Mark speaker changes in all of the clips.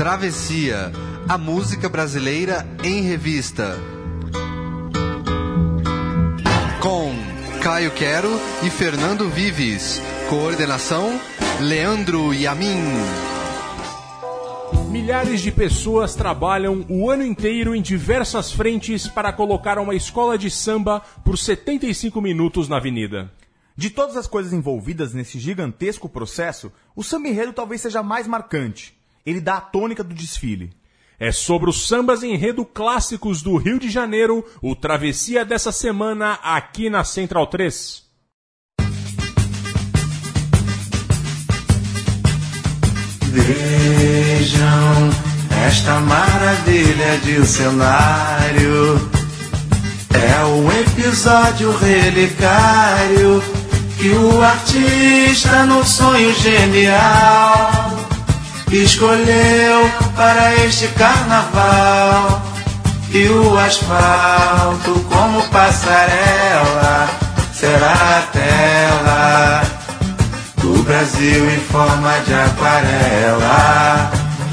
Speaker 1: Travessia, a música brasileira em revista. Com Caio Quero e Fernando Vives. Coordenação: Leandro Yamin.
Speaker 2: Milhares de pessoas trabalham o ano inteiro em diversas frentes para colocar uma escola de samba por 75 minutos na avenida.
Speaker 3: De todas as coisas envolvidas nesse gigantesco processo, o samba enredo talvez seja mais marcante. Ele dá a tônica do desfile.
Speaker 2: É sobre os sambas enredo clássicos do Rio de Janeiro, o Travessia dessa semana aqui na Central 3.
Speaker 4: Vejam esta maravilha de cenário. É um episódio relicário que o artista, no sonho genial, escolheu para este carnaval. E o asfalto, como passarela, será a tela do Brasil em forma de aquarela.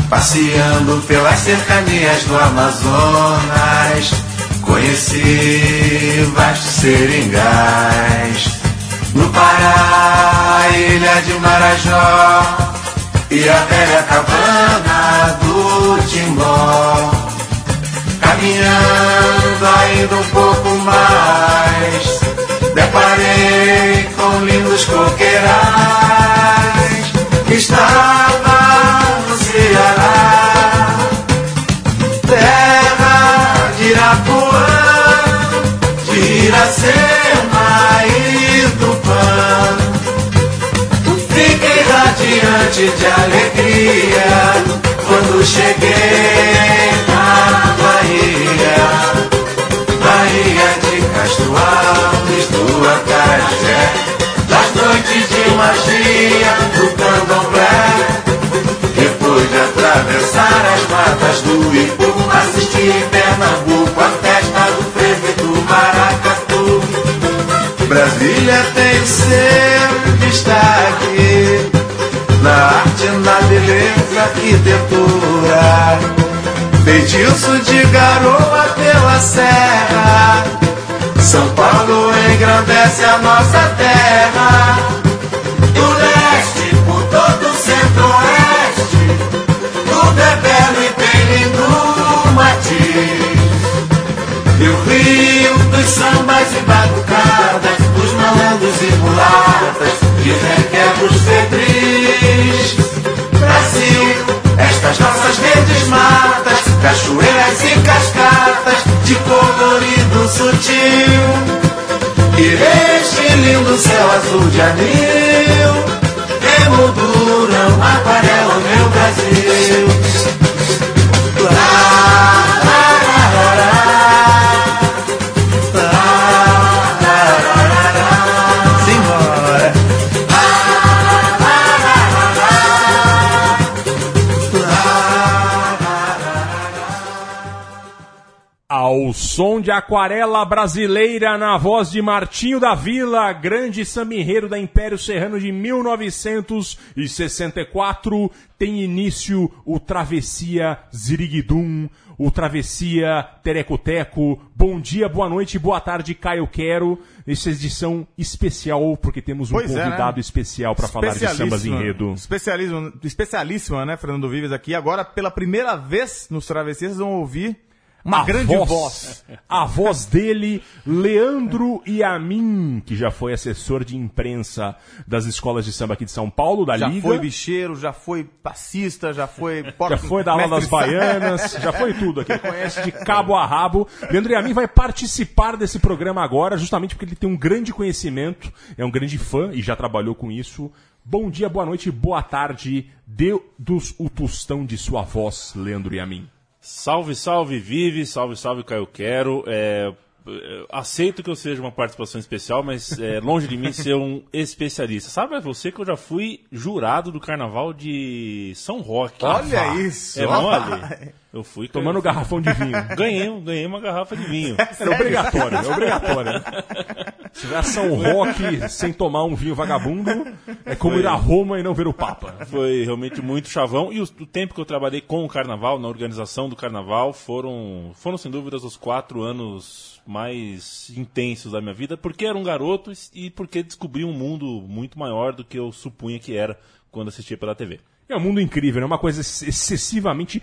Speaker 4: Passeando pelas cercanias do Amazonas, conheci vastos seringais. No Pará, ilha de Marajó e a velha cabana do Timbó. Caminhando ainda um pouco mais, deparei com lindos coqueirais. Estava no Ceará, terra de Irapuã, de Iracema radiante de alegria quando cheguei na Bahia. Bahia de Castro Alves, do Acarajé, das noites de magia do candomblé. Depois de atravessar as matas do Ipu, assisti em Pernambuco a festa do frevo e do maracatu. Brasília tem seu destaque na arte, na beleza, arquitetura. Feitiço de garoa pela serra. São Paulo engrandece a nossa terra. Do leste por todo o centro-oeste. Tudo é belo e tem lindo matiz. E o rio dos sambas e batucadas, dos malandros e mulatas, de requebros febris. Brasil, estas nossas verdes matas, cachoeiras e cascatas, de colorido sutil. E este lindo céu azul de anil, emolduram, aquarelam meu
Speaker 2: de aquarela brasileira na voz de Martinho da Vila, grande sambinheiro da Império Serrano de 1964, tem início o Travessia Ziriguidum, o Travessia Terecoteco. Bom dia, boa noite, boa tarde, Caio Quero. Essa edição especial, porque temos um
Speaker 3: Pois é,
Speaker 2: convidado
Speaker 3: né?
Speaker 2: especial para falar de sambas enredo.
Speaker 3: Especialismo, especialíssima, né, Fernando Vives aqui. Agora, pela primeira vez nos Travessias, vocês vão ouvir uma
Speaker 2: a
Speaker 3: grande voz.
Speaker 2: A voz dele, Leandro Yamin, que já foi assessor de imprensa das escolas de samba aqui de São Paulo, da
Speaker 3: Já
Speaker 2: Liga.
Speaker 3: foi bicheiro, já foi passista, já foi...
Speaker 2: Já foi da aula das baianas, já foi tudo aqui. Ele conhece de cabo a rabo. Leandro Yamin vai participar desse programa agora, justamente porque ele tem um grande conhecimento, é um grande fã e já trabalhou com isso. Bom dia, boa noite, boa tarde. Dê dos o tostão de sua voz, Leandro Yamin.
Speaker 5: Salve, salve, Vive, salve, salve, Caio Quero. É, é, aceito que eu seja uma participação especial, mas é, longe de mim ser um especialista. Sabe você que eu já fui jurado do carnaval de São Roque.
Speaker 3: Olha
Speaker 5: Ah,
Speaker 3: isso!
Speaker 5: É mole? Eu fui
Speaker 2: Tomando um garrafão de vinho.
Speaker 5: Ganhei, ganhei uma garrafa de vinho.
Speaker 2: É obrigatório, é obrigatório. Se a São Roque sem tomar um vinho vagabundo, é como ir a Roma e não ver o Papa.
Speaker 5: Foi realmente muito chavão. E o, o tempo que eu trabalhei com o carnaval, na organização do carnaval, foram, foram sem dúvidas os quatro anos mais intensos da minha vida, porque era um garoto e porque descobri um mundo muito maior do que eu supunha que era quando assistia pela TV.
Speaker 2: É um mundo incrível, é uma coisa excessivamente,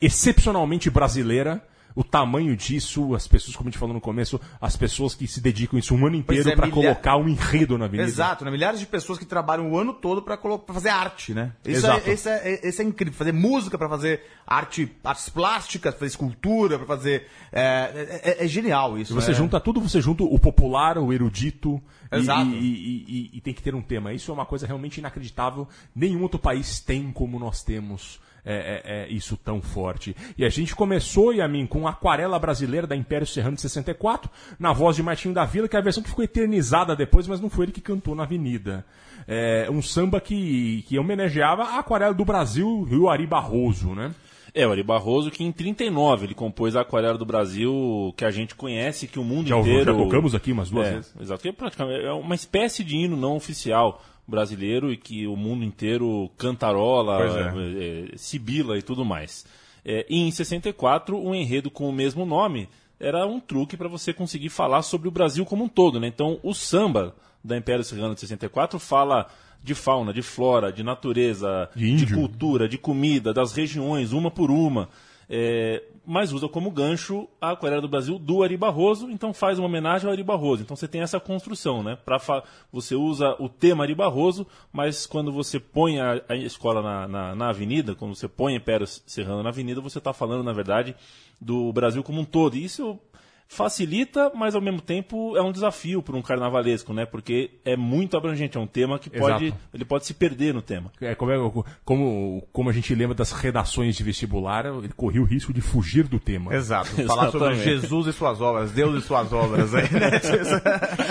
Speaker 2: excepcionalmente brasileira. O tamanho disso, as pessoas, como a gente falou no começo, as pessoas que se dedicam isso um ano inteiro
Speaker 3: é,
Speaker 2: para
Speaker 3: milha-
Speaker 2: colocar um enredo na avenida.
Speaker 3: Exato, né? Milhares de pessoas que trabalham o ano todo pra, colo- fazer arte, né? Isso
Speaker 2: Exato.
Speaker 3: é, isso, é, isso é incrível. Fazer música pra fazer arte, artes plásticas, fazer escultura, pra fazer. É, é- é genial isso.
Speaker 2: Você
Speaker 3: né?
Speaker 2: junta tudo, você junta o popular, o erudito, e-
Speaker 3: Exato.
Speaker 2: E, e- e- e tem que ter um tema. Isso é uma coisa realmente inacreditável. Nenhum outro país tem como nós temos é, é, é, isso tão forte. E a gente começou, Yamin, com Aquarela Brasileira da Império Serrano de 64, na voz de Martinho da Vila, que é a versão que ficou eternizada depois, mas não foi ele que cantou na Avenida. É um samba que, que homenageava a Aquarela do Brasil e o Ari Barroso, né?
Speaker 5: É, o Ari Barroso, que em 39 ele compôs a Aquarela do Brasil, que a gente conhece, que o mundo
Speaker 2: Já,
Speaker 5: inteiro...
Speaker 2: já tocamos aqui umas duas
Speaker 5: é,
Speaker 2: vezes.
Speaker 5: Exato, é é uma espécie de hino não oficial brasileiro e que o mundo inteiro cantarola,
Speaker 3: Pois
Speaker 5: é, é, sibila e tudo mais. É, e em 64, um enredo com o mesmo nome era um truque para você conseguir falar sobre o Brasil como um todo. Né? Então, o samba da Império Serrano de 64 fala de fauna, de flora, de natureza,
Speaker 2: De índio.
Speaker 5: cultura, de comida, das regiões, uma por uma. É, mas usa como gancho a Aquarela do Brasil do Ari Barroso, então faz uma homenagem ao Ari Barroso. Então você tem essa construção, né? Pra você usa o tema Ari Barroso, mas quando você põe a, a escola na, na, na avenida, quando você põe Império Serrano na avenida, você está falando, na verdade, do Brasil como um todo. E isso facilita, mas ao mesmo tempo é um desafio para um carnavalesco, né? Porque é muito abrangente, é um tema que pode,
Speaker 2: Exato.
Speaker 5: ele pode se perder no tema.
Speaker 2: É, como, é- como, como a gente lembra das redações de vestibular, ele corria o risco de fugir do tema.
Speaker 3: Exato. Falar sobre
Speaker 5: Exatamente.
Speaker 3: Jesus e suas obras, Deus e suas obras aí, né?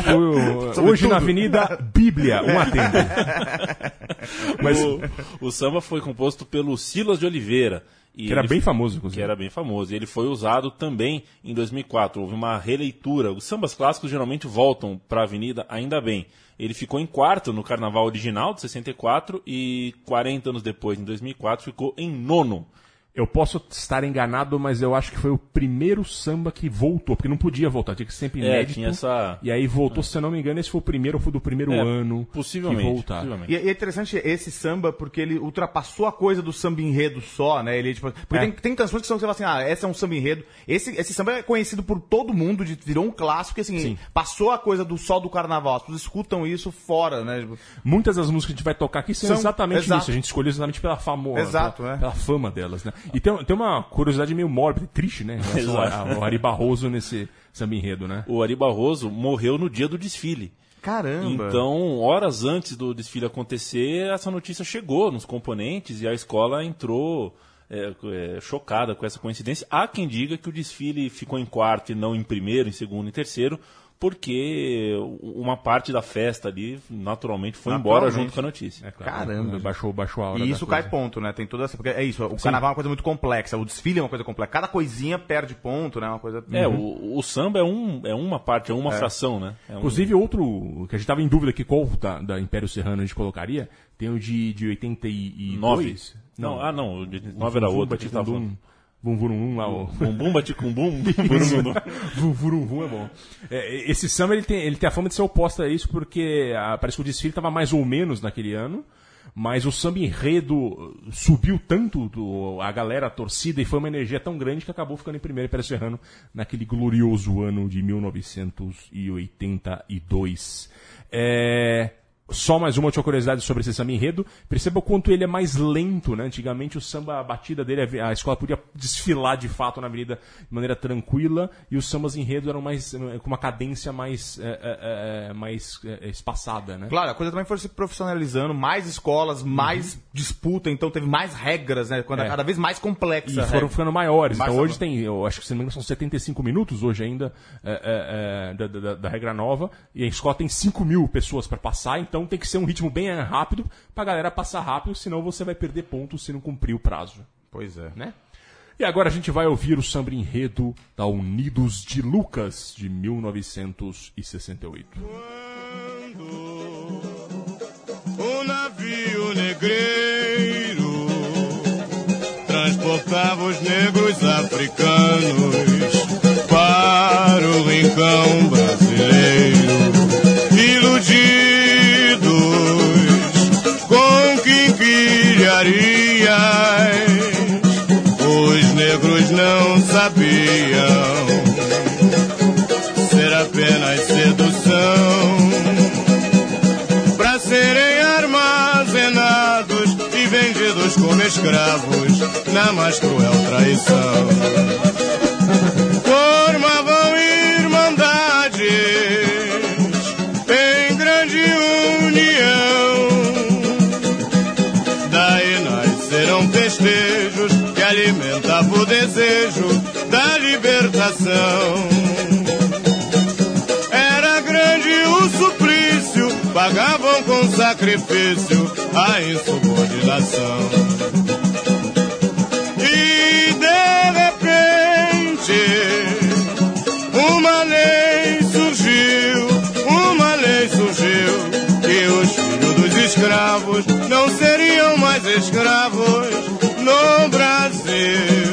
Speaker 2: O- hoje na Avenida Bíblia, um atendo. Mas,
Speaker 5: o, o samba foi composto pelo Silas de Oliveira. E
Speaker 2: que era
Speaker 5: ele-
Speaker 2: bem famoso,
Speaker 5: que
Speaker 2: inclusive.
Speaker 5: era bem famoso. E ele foi usado também em 2004. Houve uma releitura. Os sambas clássicos geralmente voltam para a Avenida, ainda bem. Ele ficou em quarto no Carnaval original de 64 e 40 anos depois, em 2004, ficou em nono.
Speaker 2: Eu posso estar enganado, mas eu acho que foi o primeiro samba que voltou, porque não podia voltar, tinha que ser sempre
Speaker 5: É,
Speaker 2: inédito.
Speaker 5: tinha essa-
Speaker 2: E aí voltou, se eu não me engano, esse foi o primeiro, foi do primeiro
Speaker 5: É,
Speaker 2: ano
Speaker 5: possivelmente,
Speaker 2: que voltar.
Speaker 5: possivelmente.
Speaker 3: E, e é interessante esse samba porque ele ultrapassou a coisa do samba enredo só, né? Ele, tipo, porque
Speaker 2: É.
Speaker 3: tem, tem canções que são, você fala assim, ah, essa é um samba enredo. Esse, esse samba é conhecido por todo mundo, de- virou um clássico, e assim,
Speaker 2: Sim.
Speaker 3: passou a coisa do sol do carnaval. As pessoas escutam isso fora, né? Tipo,
Speaker 2: Muitas das músicas que a gente vai tocar aqui são,
Speaker 3: São-
Speaker 2: exatamente
Speaker 3: exato.
Speaker 2: isso. A gente escolheu exatamente pela fama,
Speaker 3: Exato,
Speaker 2: pela,
Speaker 3: é.
Speaker 2: pela fama delas, né? E tem, tem uma curiosidade meio mórbida, triste, né?
Speaker 5: Exato.
Speaker 2: ao Ari Barroso nesse samba enredo, né?
Speaker 5: O Ari Barroso morreu no dia do desfile.
Speaker 3: caramba.
Speaker 5: Então, horas antes do desfile acontecer, essa notícia chegou nos componentes e a escola entrou é, é, chocada com essa coincidência. Há quem diga que o desfile ficou em quarto e não em primeiro, em segundo e terceiro, porque uma parte da festa ali, naturalmente, foi embora
Speaker 3: Naturalmente.
Speaker 5: junto com a notícia.
Speaker 2: É claro,
Speaker 3: Caramba.
Speaker 2: Baixou, baixou a hora
Speaker 3: E isso
Speaker 2: coisa.
Speaker 3: cai ponto, né? Tem toda essa. Porque é isso, o carnaval é uma coisa muito complexa, o desfile é uma coisa complexa. Cada coisinha perde ponto, né? Uma coisa.
Speaker 5: É, o, o samba é, um, é uma parte, é uma fração, né? É um-
Speaker 2: Inclusive, outro que a gente tava em dúvida aqui, qual da, da Império Serrano a gente colocaria, tem o de, de 82.
Speaker 5: Nove. Não, ah, não, o de nove era outro. que a gente tava falando.
Speaker 2: Vum, lá, o...
Speaker 5: Bumbum, baticumbum, burum,
Speaker 2: Vum, vum, vum é bom. É, esse samba ele tem, ele tem a fama de ser oposta a isso, porque ah, parece que o desfile estava mais ou menos naquele ano, mas o samba enredo subiu tanto do, a galera, a torcida, e foi uma energia tão grande que acabou ficando em primeiro Império Serrano naquele glorioso ano de 1982. É. Só mais uma última curiosidade sobre esse samba enredo. Perceba o quanto ele é mais lento, né? Antigamente o samba, a batida dele, a escola podia desfilar de fato na avenida de maneira tranquila e os sambas enredo eram mais eh, com uma cadência mais, eh, eh, mais espaçada, né?
Speaker 3: Claro, a coisa também foi se profissionalizando, mais escolas, mais disputa, então teve mais regras, né? Quando
Speaker 2: É.
Speaker 3: cada vez mais complexa.
Speaker 2: E foram ficando maiores.
Speaker 3: Mais
Speaker 2: então hoje tem, eu acho que se não me engano, são 75 minutos hoje ainda é, é, é, da, da- da regra nova. E a escola tem 5 mil pessoas para passar, então tem que ser um ritmo bem rápido pra galera passar rápido, senão você vai perder pontos se não cumprir o prazo.
Speaker 3: Pois é.
Speaker 2: Né? E agora a gente vai ouvir o samba enredo da Unidos de Lucas, de 1968.
Speaker 6: O navio negreiro transportava os negros africanos para o rincão brasileiro, como escravos na mais cruel traição. Formavam irmandades em grande união. Daí nasceram festejos que alimentavam o desejo da libertação. Era grande o suplício, pagavam com sacrifício a insubordinação. E de repente, uma lei surgiu, uma lei surgiu, que os filhos dos escravos não seriam mais escravos no Brasil.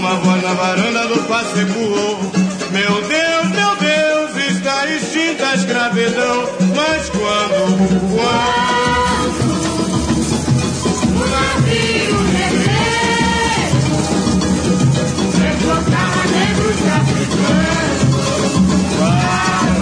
Speaker 6: Uma voz na varanda do passe ecoou. Meu Deus, meu Deus, está extinta a escravidão. Mas quando, quando
Speaker 7: O navio negreiro transportava negros africanos para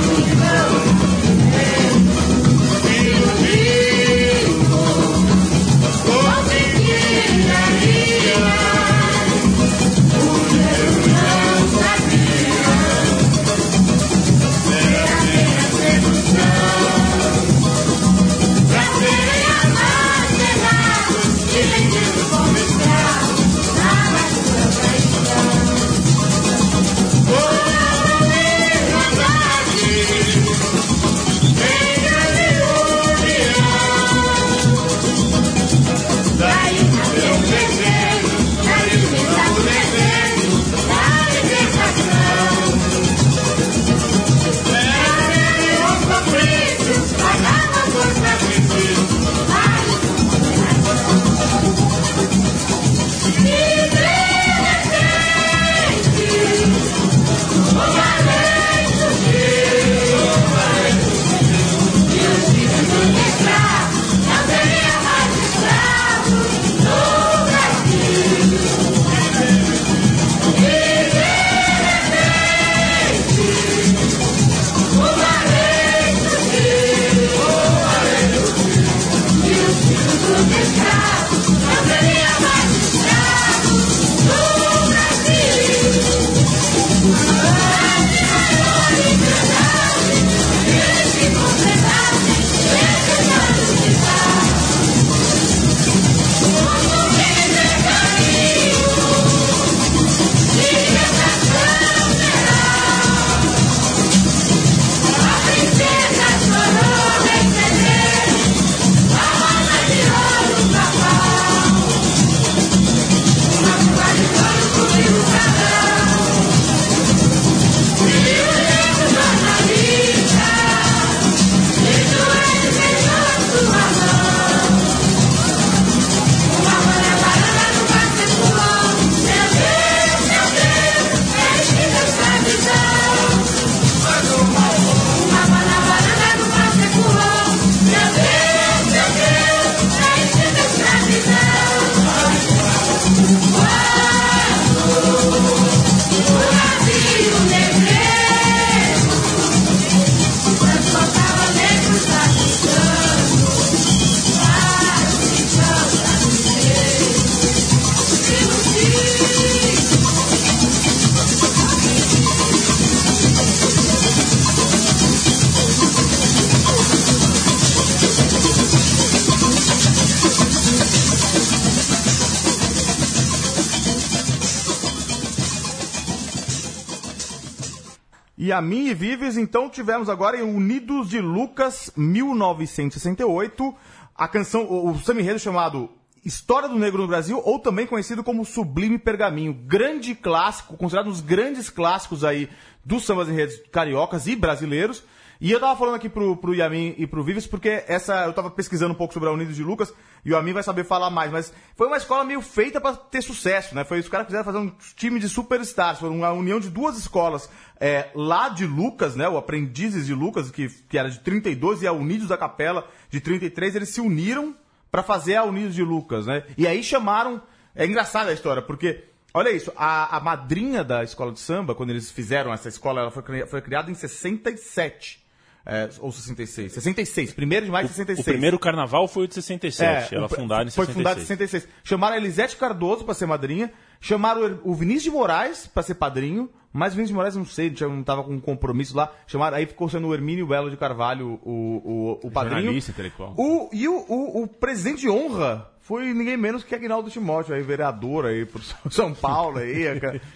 Speaker 3: Então tivemos agora em Unidos de Lucas 1968, a canção, o, o samba chamado História do Negro no Brasil, ou também conhecido como Sublime Pergaminho. Grande clássico, considerado um dos grandes clássicos aí dos sambas enredos cariocas e brasileiros. E eu tava falando aqui pro, pro Yamin e pro Vives, porque essa. Eu tava pesquisando um pouco sobre a Unidos de Lucas, e o Yamin vai saber falar mais, mas foi uma escola meio feita para ter sucesso, né? Foi os caras quiseram fazer um time de superstars, foi uma união de duas escolas é, lá de Lucas, né? O Aprendizes de Lucas, que, que era de 32, e a Unidos da Capela de 33, eles se uniram para fazer a Unidos de Lucas, né? E aí chamaram. É engraçada a história, porque. Olha isso, a, a madrinha da escola de samba, quando eles fizeram essa escola, ela foi, foi criada em 67. é, ou 66. 66, 1 de maio de
Speaker 5: O
Speaker 3: 66.
Speaker 5: primeiro carnaval foi o de 67. ela
Speaker 3: É, o-
Speaker 5: fundada em
Speaker 3: Foi
Speaker 5: 66.
Speaker 3: fundada em 66. Chamaram a Elisete Cardoso pra ser madrinha. Chamaram o Vinícius de Moraes pra ser padrinho. Mas o Vinícius de Moraes, não sei, não tava com um compromisso lá. Chamaram, aí ficou sendo o Hermínio Belo de Carvalho o, o, o padrinho.
Speaker 2: Jornalista intelectual.
Speaker 3: O, e o, o, o presidente de honra foi ninguém menos que Agnaldo Timóteo, aí, vereador aí pro São Paulo aí,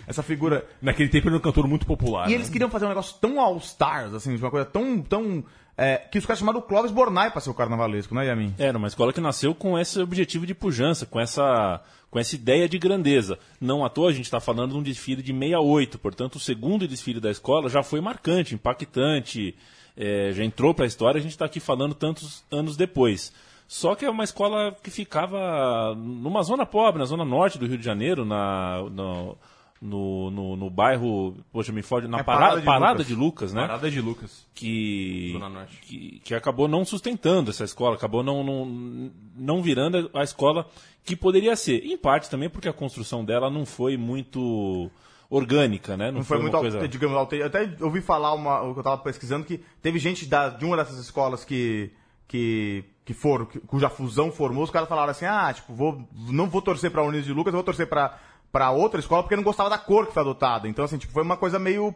Speaker 3: essa figura.
Speaker 2: Naquele tempo ele era um cantor muito popular.
Speaker 3: E eles
Speaker 2: né?
Speaker 3: queriam fazer um negócio tão all-stars, assim, de uma coisa tão. tão é, que os caras chamaram o Clóvis Bornai pra ser o carnavalesco, né, Yamin?
Speaker 5: Era uma escola que nasceu com esse objetivo de pujança, com essa, com essa ideia de grandeza. Não à toa a gente está falando de um desfile de 68, portanto o segundo desfile da escola já foi marcante, impactante, é, já entrou para a história, a gente está aqui falando tantos anos depois. Só que é uma escola que ficava numa zona pobre, na zona norte do Rio de Janeiro, na, no, no, no, no bairro, poxa, me foge, na
Speaker 3: É
Speaker 5: parada,
Speaker 3: Parada de
Speaker 5: parada
Speaker 3: Lucas.
Speaker 5: de Lucas, né?
Speaker 2: Parada de Lucas.
Speaker 5: que,
Speaker 2: Zona Norte.
Speaker 5: que, que acabou não sustentando essa escola, acabou não, não, não virando a escola que poderia ser. Em parte também porque a construção dela não foi muito orgânica, né? Não,
Speaker 3: Não foi,
Speaker 5: uma
Speaker 3: muito,
Speaker 5: coisa...
Speaker 3: digamos, alter... Até ouvi falar uma, o que eu tava pesquisando que teve gente da, de uma dessas escolas que que que foram, que- cuja fusão formou, os caras falaram assim: "Ah, tipo, vou não vou torcer pra Unidos de Lucas, vou torcer pra para outra escola porque não gostava da cor que foi adotada". Então assim, tipo, foi uma coisa meio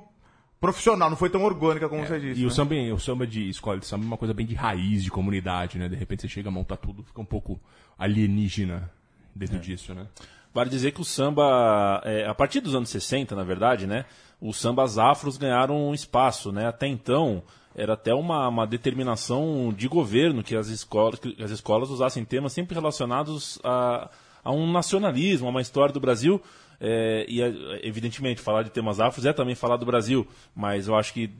Speaker 3: profissional, não foi tão orgânica como você disse.
Speaker 2: E
Speaker 3: né?
Speaker 2: o samba, o samba de escola de samba é uma coisa bem de raiz, de comunidade, né? De repente você chega a montar tudo, fica um pouco alienígena dentro disso, né?
Speaker 5: Vale dizer que o samba, é, a partir dos anos 60, na verdade, né, os sambas afros ganharam um espaço, né? Até então era até uma, uma determinação de governo que as escolas, que as escolas usassem temas sempre relacionados a, a um nacionalismo, a uma história do Brasil. é, e é, evidentemente falar de temas afros é também falar do Brasil, mas eu acho que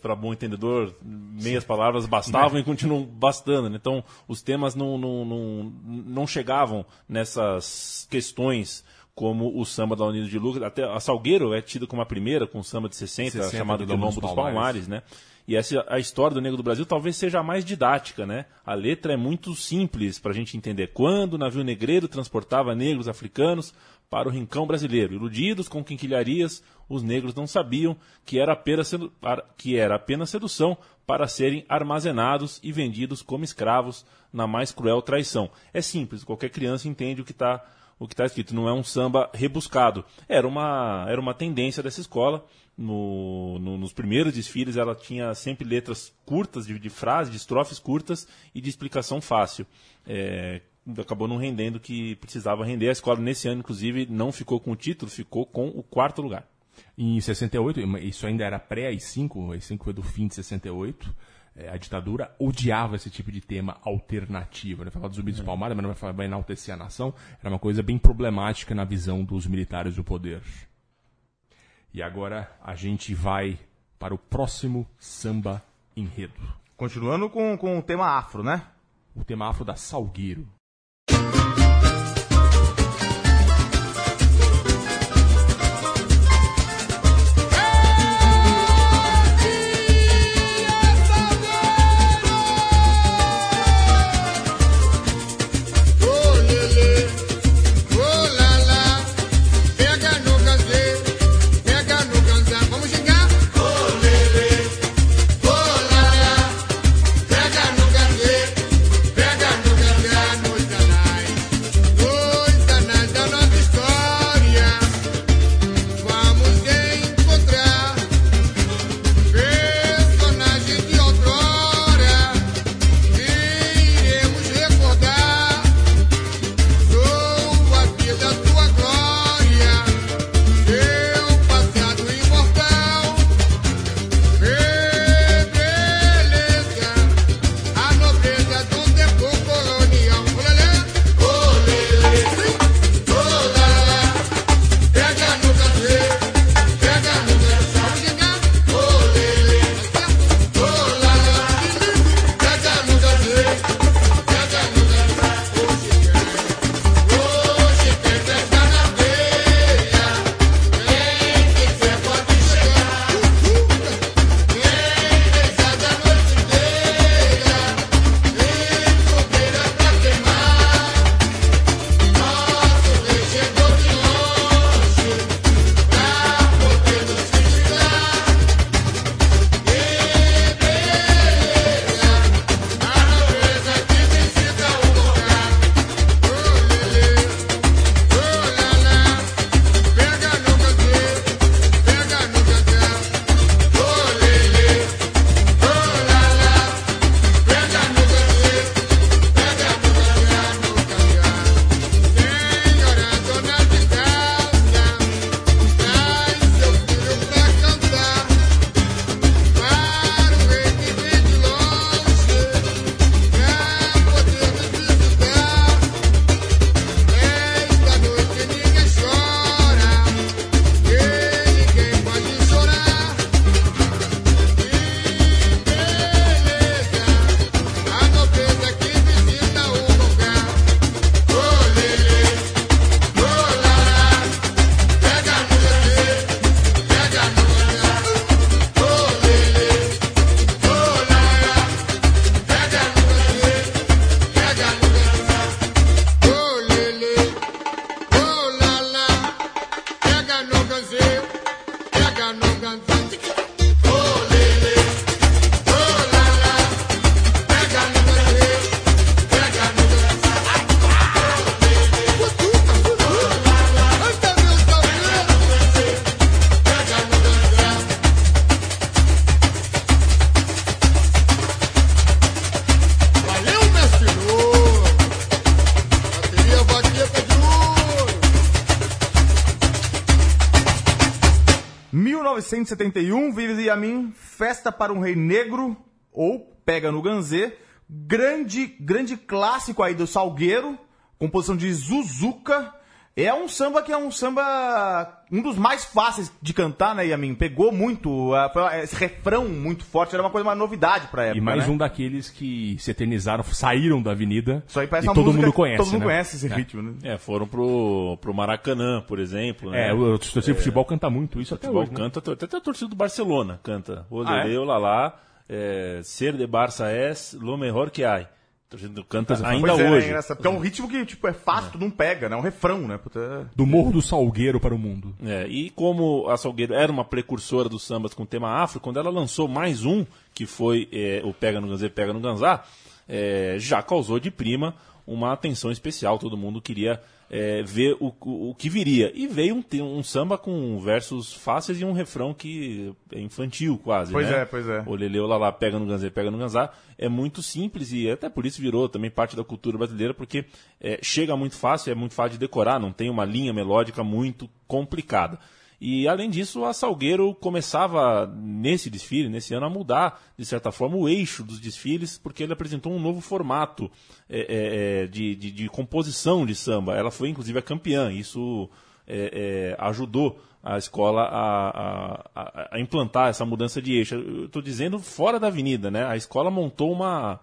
Speaker 5: para bom entendedor meias palavras bastavam e continuam bastando. né? Então os temas não, não, não, não chegavam nessas questões como o samba da Unido de Lucas. Até a Salgueiro é tida como a primeira, com o samba de 60,
Speaker 2: 60
Speaker 5: chamado
Speaker 2: do
Speaker 5: de
Speaker 2: Lombo dos
Speaker 5: Palmares, né? E essa a história do Negro do Brasil talvez seja a mais didática, né? A letra é muito simples para a gente entender. Quando o navio negreiro transportava negros africanos para o rincão brasileiro, iludidos com quinquilharias, os negros não sabiam que era apenas, que era apenas sedução para serem armazenados e vendidos como escravos na mais cruel traição. É simples, qualquer criança entende o que está o que está escrito. Não é um samba rebuscado. Era uma, era uma tendência dessa escola. No, no- nos primeiros desfiles ela tinha sempre letras curtas, de, de frases, de estrofes curtas e de explicação fácil. É, acabou não rendendo o que precisava render. A escola, nesse ano, inclusive, não ficou com o título, ficou com o quarto lugar.
Speaker 2: Em 68, isso ainda era pré-AI-5, o AI-5 foi do fim de 68, eh, a ditadura odiava esse tipo de tema alternativo. Né? Falar dos zumbis dos palmares, mas não vai, vai enaltecer a nação, era uma coisa bem problemática na visão dos militares do poder. E agora a gente vai para o próximo samba enredo.
Speaker 3: Continuando com, com o tema afro, né?
Speaker 2: O tema afro da Salgueiro.
Speaker 3: 1971, Vives e Yamin, Festa para um Rei Negro, ou Pega no Ganzê. Grande, grande clássico aí do Salgueiro, composição de Zuzuka. É um samba que é um samba, um dos mais fáceis de cantar, né, Yamin? Pegou muito, ah, foi esse refrão muito forte, era uma coisa, uma novidade pra época,
Speaker 2: E mais
Speaker 3: né?
Speaker 2: um daqueles que se eternizaram, saíram da avenida.
Speaker 3: Isso aí parece
Speaker 2: e
Speaker 3: uma
Speaker 2: todo mundo conhece.
Speaker 3: Todo mundo
Speaker 2: né?
Speaker 3: conhece esse ritmo, né?
Speaker 5: É, foram pro, pro Maracanã, por exemplo. Né?
Speaker 2: É, o o torcedor de futebol canta muito isso até
Speaker 5: futebol
Speaker 2: hoje. né?
Speaker 5: canta, até a torcida do Barcelona canta. O
Speaker 2: Ah, é?
Speaker 5: O Lalá, é, Ser de Barça es lo mejor que hay. Torcida canta ainda
Speaker 3: Pois é,
Speaker 5: hoje.
Speaker 3: É porque é um ritmo que, tipo, é fácil, tu não pega, né? É um refrão, né? Puta,
Speaker 2: Do Morro do Salgueiro para o mundo.
Speaker 5: É, e como a Salgueiro era uma precursora dos sambas com tema afro, quando ela lançou mais um, que foi é, o Pega no Ganzê, Pega no Ganzá, é, já causou de prima uma atenção especial. Todo mundo queria é, ver o, o, o que viria. E veio um, um samba com versos fáceis e um refrão que é infantil quase.
Speaker 3: Pois
Speaker 5: né?
Speaker 3: é, pois é.
Speaker 5: O Lele, o Lalá, Pega no Ganzê, Pega no Ganzá. É muito simples e até por isso virou também parte da cultura brasileira, porque é, chega muito fácil, é muito fácil de decorar, não tem uma linha melódica muito complicada. E além disso, a Salgueiro começava nesse desfile, nesse ano, a mudar, de certa forma, o eixo dos desfiles, porque ele apresentou um novo formato é, é, é, de, de, de composição de samba. Ela foi, inclusive, a campeã. Isso é, é, ajudou a escola a, a- a- implantar essa mudança de eixo. Eu estou dizendo fora da avenida, né? A escola montou uma,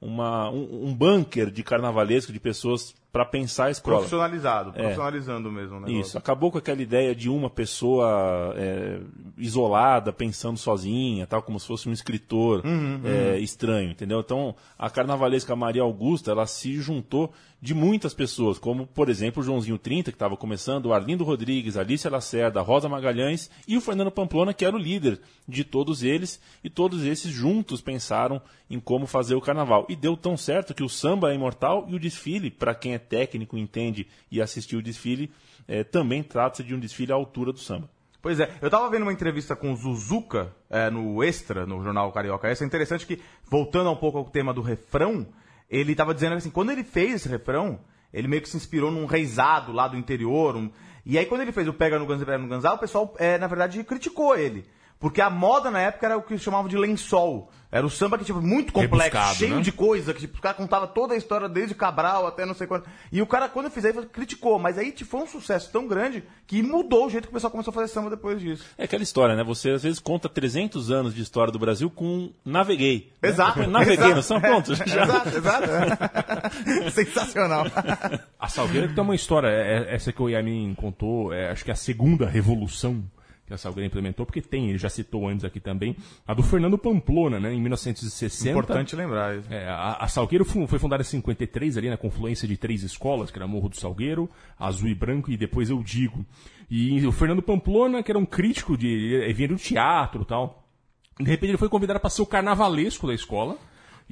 Speaker 5: uma, um, um bunker de carnavalesco, de pessoas para pensar a escola.
Speaker 3: profissionalizado, profissionalizando mesmo o negócio.
Speaker 5: É. Isso, acabou com aquela ideia de uma pessoa é, isolada, pensando sozinha, tal, como se fosse um escritor é, estranho, entendeu? Então, a carnavalesca Maria Augusta, ela se juntou de muitas pessoas, como, por exemplo, o Joãozinho 30, que estava começando, o Arlindo Rodrigues, a Alicia Lacerda, a Rosa Magalhães e o Fernando Pamplona, que era o líder de todos eles, e todos esses juntos pensaram em como fazer o carnaval. E deu tão certo que o samba é imortal e o desfile, para quem é técnico, entende e assistiu o desfile, é, também trata-se de um desfile à altura do samba.
Speaker 3: Pois é, eu tava vendo uma entrevista com o Zuzuka é, no Extra, no jornal Carioca. Essa é interessante que, voltando um pouco ao tema do refrão, ele tava dizendo assim, quando ele fez esse refrão, ele meio que se inspirou num reizado lá do interior. um- E aí quando ele fez o Pega no Ganzá, Pega no Ganzá, o pessoal, é, na verdade, criticou ele. Porque a moda na época era o que chamavam de lençol. Era o samba que, tipo, muito complexo,
Speaker 2: Rebuscado,
Speaker 3: cheio
Speaker 2: né?
Speaker 3: de coisa, que tipo, o cara contava toda a história desde Cabral até não sei quando. E o cara, quando eu fiz aí, criticou, mas aí tipo, foi um sucesso tão grande que mudou o jeito que o pessoal começou a fazer samba depois disso.
Speaker 5: É aquela história, né? Você às vezes conta 300 anos de história do Brasil com naveguei. né?
Speaker 3: Exato.
Speaker 5: Naveguei
Speaker 3: exato,
Speaker 5: no samba,
Speaker 3: é,
Speaker 5: pronto. Já.
Speaker 3: Exato, exato. Sensacional.
Speaker 2: A Salgueira que tem uma história, é- é- essa que o Yamin contou, é, acho que é a segunda revolução que a Salgueira implementou, porque tem, ele já citou antes aqui também, a do Fernando Pamplona, né, em 1960.
Speaker 3: Importante lembrar isso.
Speaker 2: É, a, a Salgueiro foi fundada em 53, ali na confluência de três escolas, que era Morro do Salgueiro, Azul e Branco e depois Eu Digo. E o Fernando Pamplona, que era um crítico de. ele vinha do teatro e tal. De repente ele foi convidado para ser o carnavalesco da escola.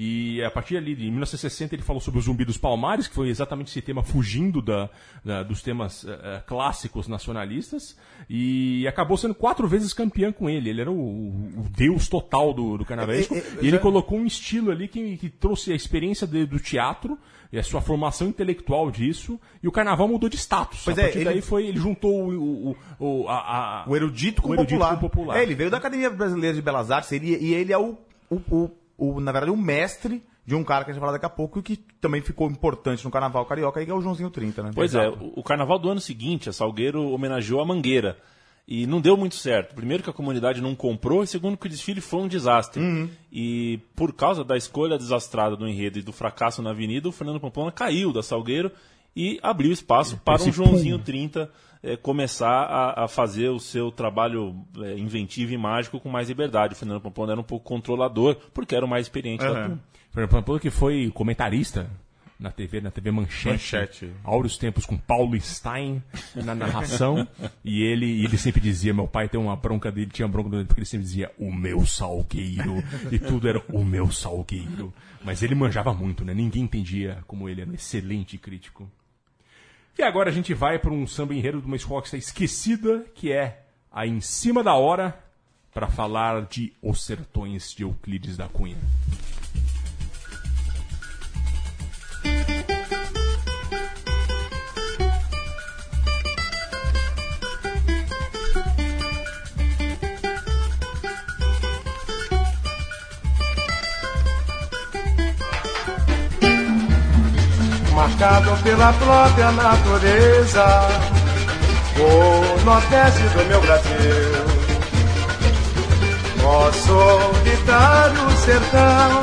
Speaker 2: E a partir ali de 1960 ele falou sobre o Zumbi dos Palmares, que foi exatamente esse tema fugindo da, da- dos temas eh, clássicos nacionalistas. E acabou sendo quatro vezes campeão com ele. Ele era o, o- o deus total do, do carnavalesco.
Speaker 3: É, é, é,
Speaker 2: e ele
Speaker 3: já-
Speaker 2: colocou um estilo ali que, que trouxe a experiência de- do teatro e a sua formação intelectual disso. E o carnaval mudou de status.
Speaker 3: Pois
Speaker 2: a
Speaker 3: é,
Speaker 2: partir
Speaker 3: ele-
Speaker 2: daí foi, ele juntou o, o, o, a, a-
Speaker 3: O erudito com o
Speaker 2: erudito
Speaker 3: popular.
Speaker 2: com popular.
Speaker 3: É, ele veio da Academia Brasileira de Belas Artes ele, e ele é o, o, o, o, na verdade, o mestre de um cara que a gente vai falar daqui a pouco e que também ficou importante no Carnaval Carioca, que é o Joãozinho 30, né?
Speaker 5: Pois é, o, o carnaval do ano seguinte, a Salgueiro homenageou a Mangueira. E não deu muito certo. Primeiro que a comunidade não comprou, e segundo que o desfile foi um desastre. E por causa da escolha desastrada do enredo e do fracasso na avenida, o Fernando Pamplona caiu da Salgueiro e abriu espaço para um
Speaker 2: esse
Speaker 5: Joãozinho 30 eh, começar a, a fazer o seu trabalho eh, inventivo e mágico com mais liberdade. O Fernando Pamplona era um pouco controlador, porque era o mais experiente da turma.
Speaker 2: Fernando Pamplona que foi comentarista na TV, na TV Manchete.
Speaker 3: Manchete.
Speaker 2: Áureos tempos com Paulo Stein na narração. e ele, ele sempre dizia, meu pai tem uma bronca dele, tinha bronca dele, porque ele sempre dizia, o meu salgueiro. e tudo era o meu salgueiro. Mas ele manjava muito, né? Ninguém entendia como ele era um excelente crítico. E agora a gente vai para um samba enredo de uma escola que está esquecida, que é a Em Cima da Hora, para falar de Os Sertões de Euclides da Cunha.
Speaker 6: Marcado pela própria natureza. O nordeste do meu Brasil, ó solitário sertão,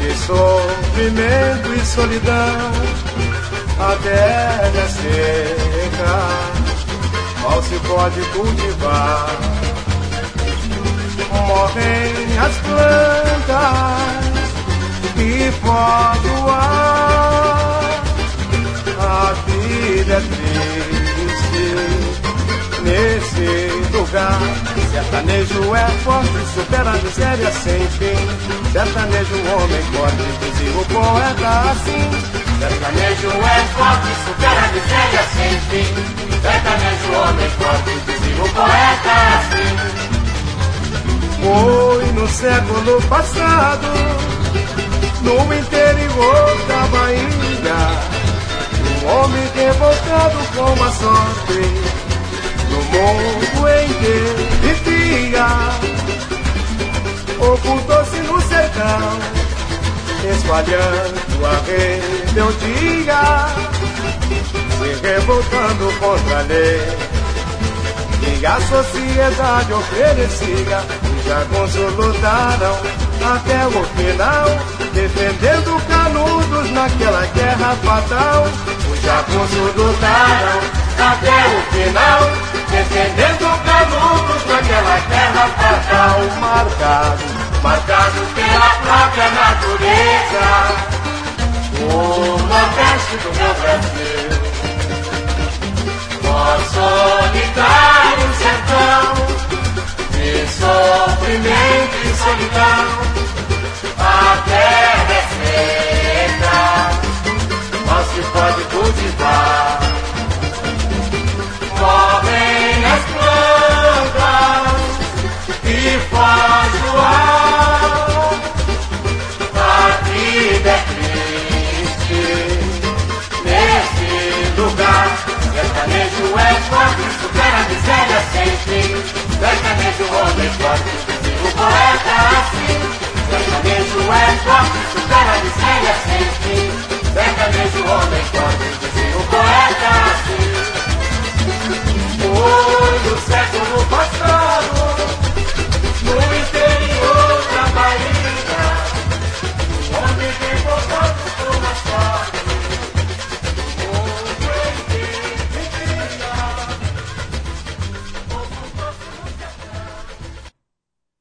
Speaker 6: de sofrimento e solidão, a terra seca, mal se pode cultivar. Morrem as plantas e pode ar. A vida é triste nesse lugar. Sertanejo é forte, supera a miséria sem fim. Sertanejo, homem forte, dizia o poeta assim.
Speaker 8: Sertanejo é forte, supera a miséria sem fim. Sertanejo, homem forte, dizia o poeta assim.
Speaker 6: Foi no século passado, no interior da Bahia, um homem revoltado com a sorte, no mundo em que vivia, ocultou-se no sertão, espalhando a rebeldia, se revoltando contra a lei que a sociedade oferecia. Os jagunços lutaram até o final, defendendo canudos naquela guerra fatal.
Speaker 8: Os jagunços lutaram até o final, defendendo canudos naquela guerra fatal.
Speaker 6: Marcado,
Speaker 8: marcado pela própria natureza, o nordeste do meu Brasil. Ó solitário sertão, de sofrimento e solidão, a terra é seca, mal se pode cultivar. Morrem as plantas e foge o ar, a vida é triste nesse lugar. Sertanejo é forte, supera a miséria sem fim. Sertanejo, homem forte, o poeta assim. Sertanejo é forte, supera a miséria sem fim. Sertanejo, homem forte,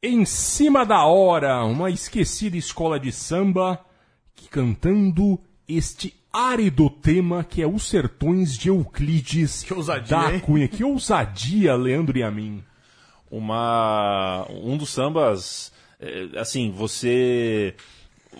Speaker 2: Em cima da hora, uma esquecida escola de samba que cantando este árido tema que é Os Sertões de Euclides
Speaker 3: Que ousadia,
Speaker 2: da
Speaker 3: hein?
Speaker 2: Cunha. Que ousadia, Leandro e a mim.
Speaker 5: uma um dos sambas é, assim você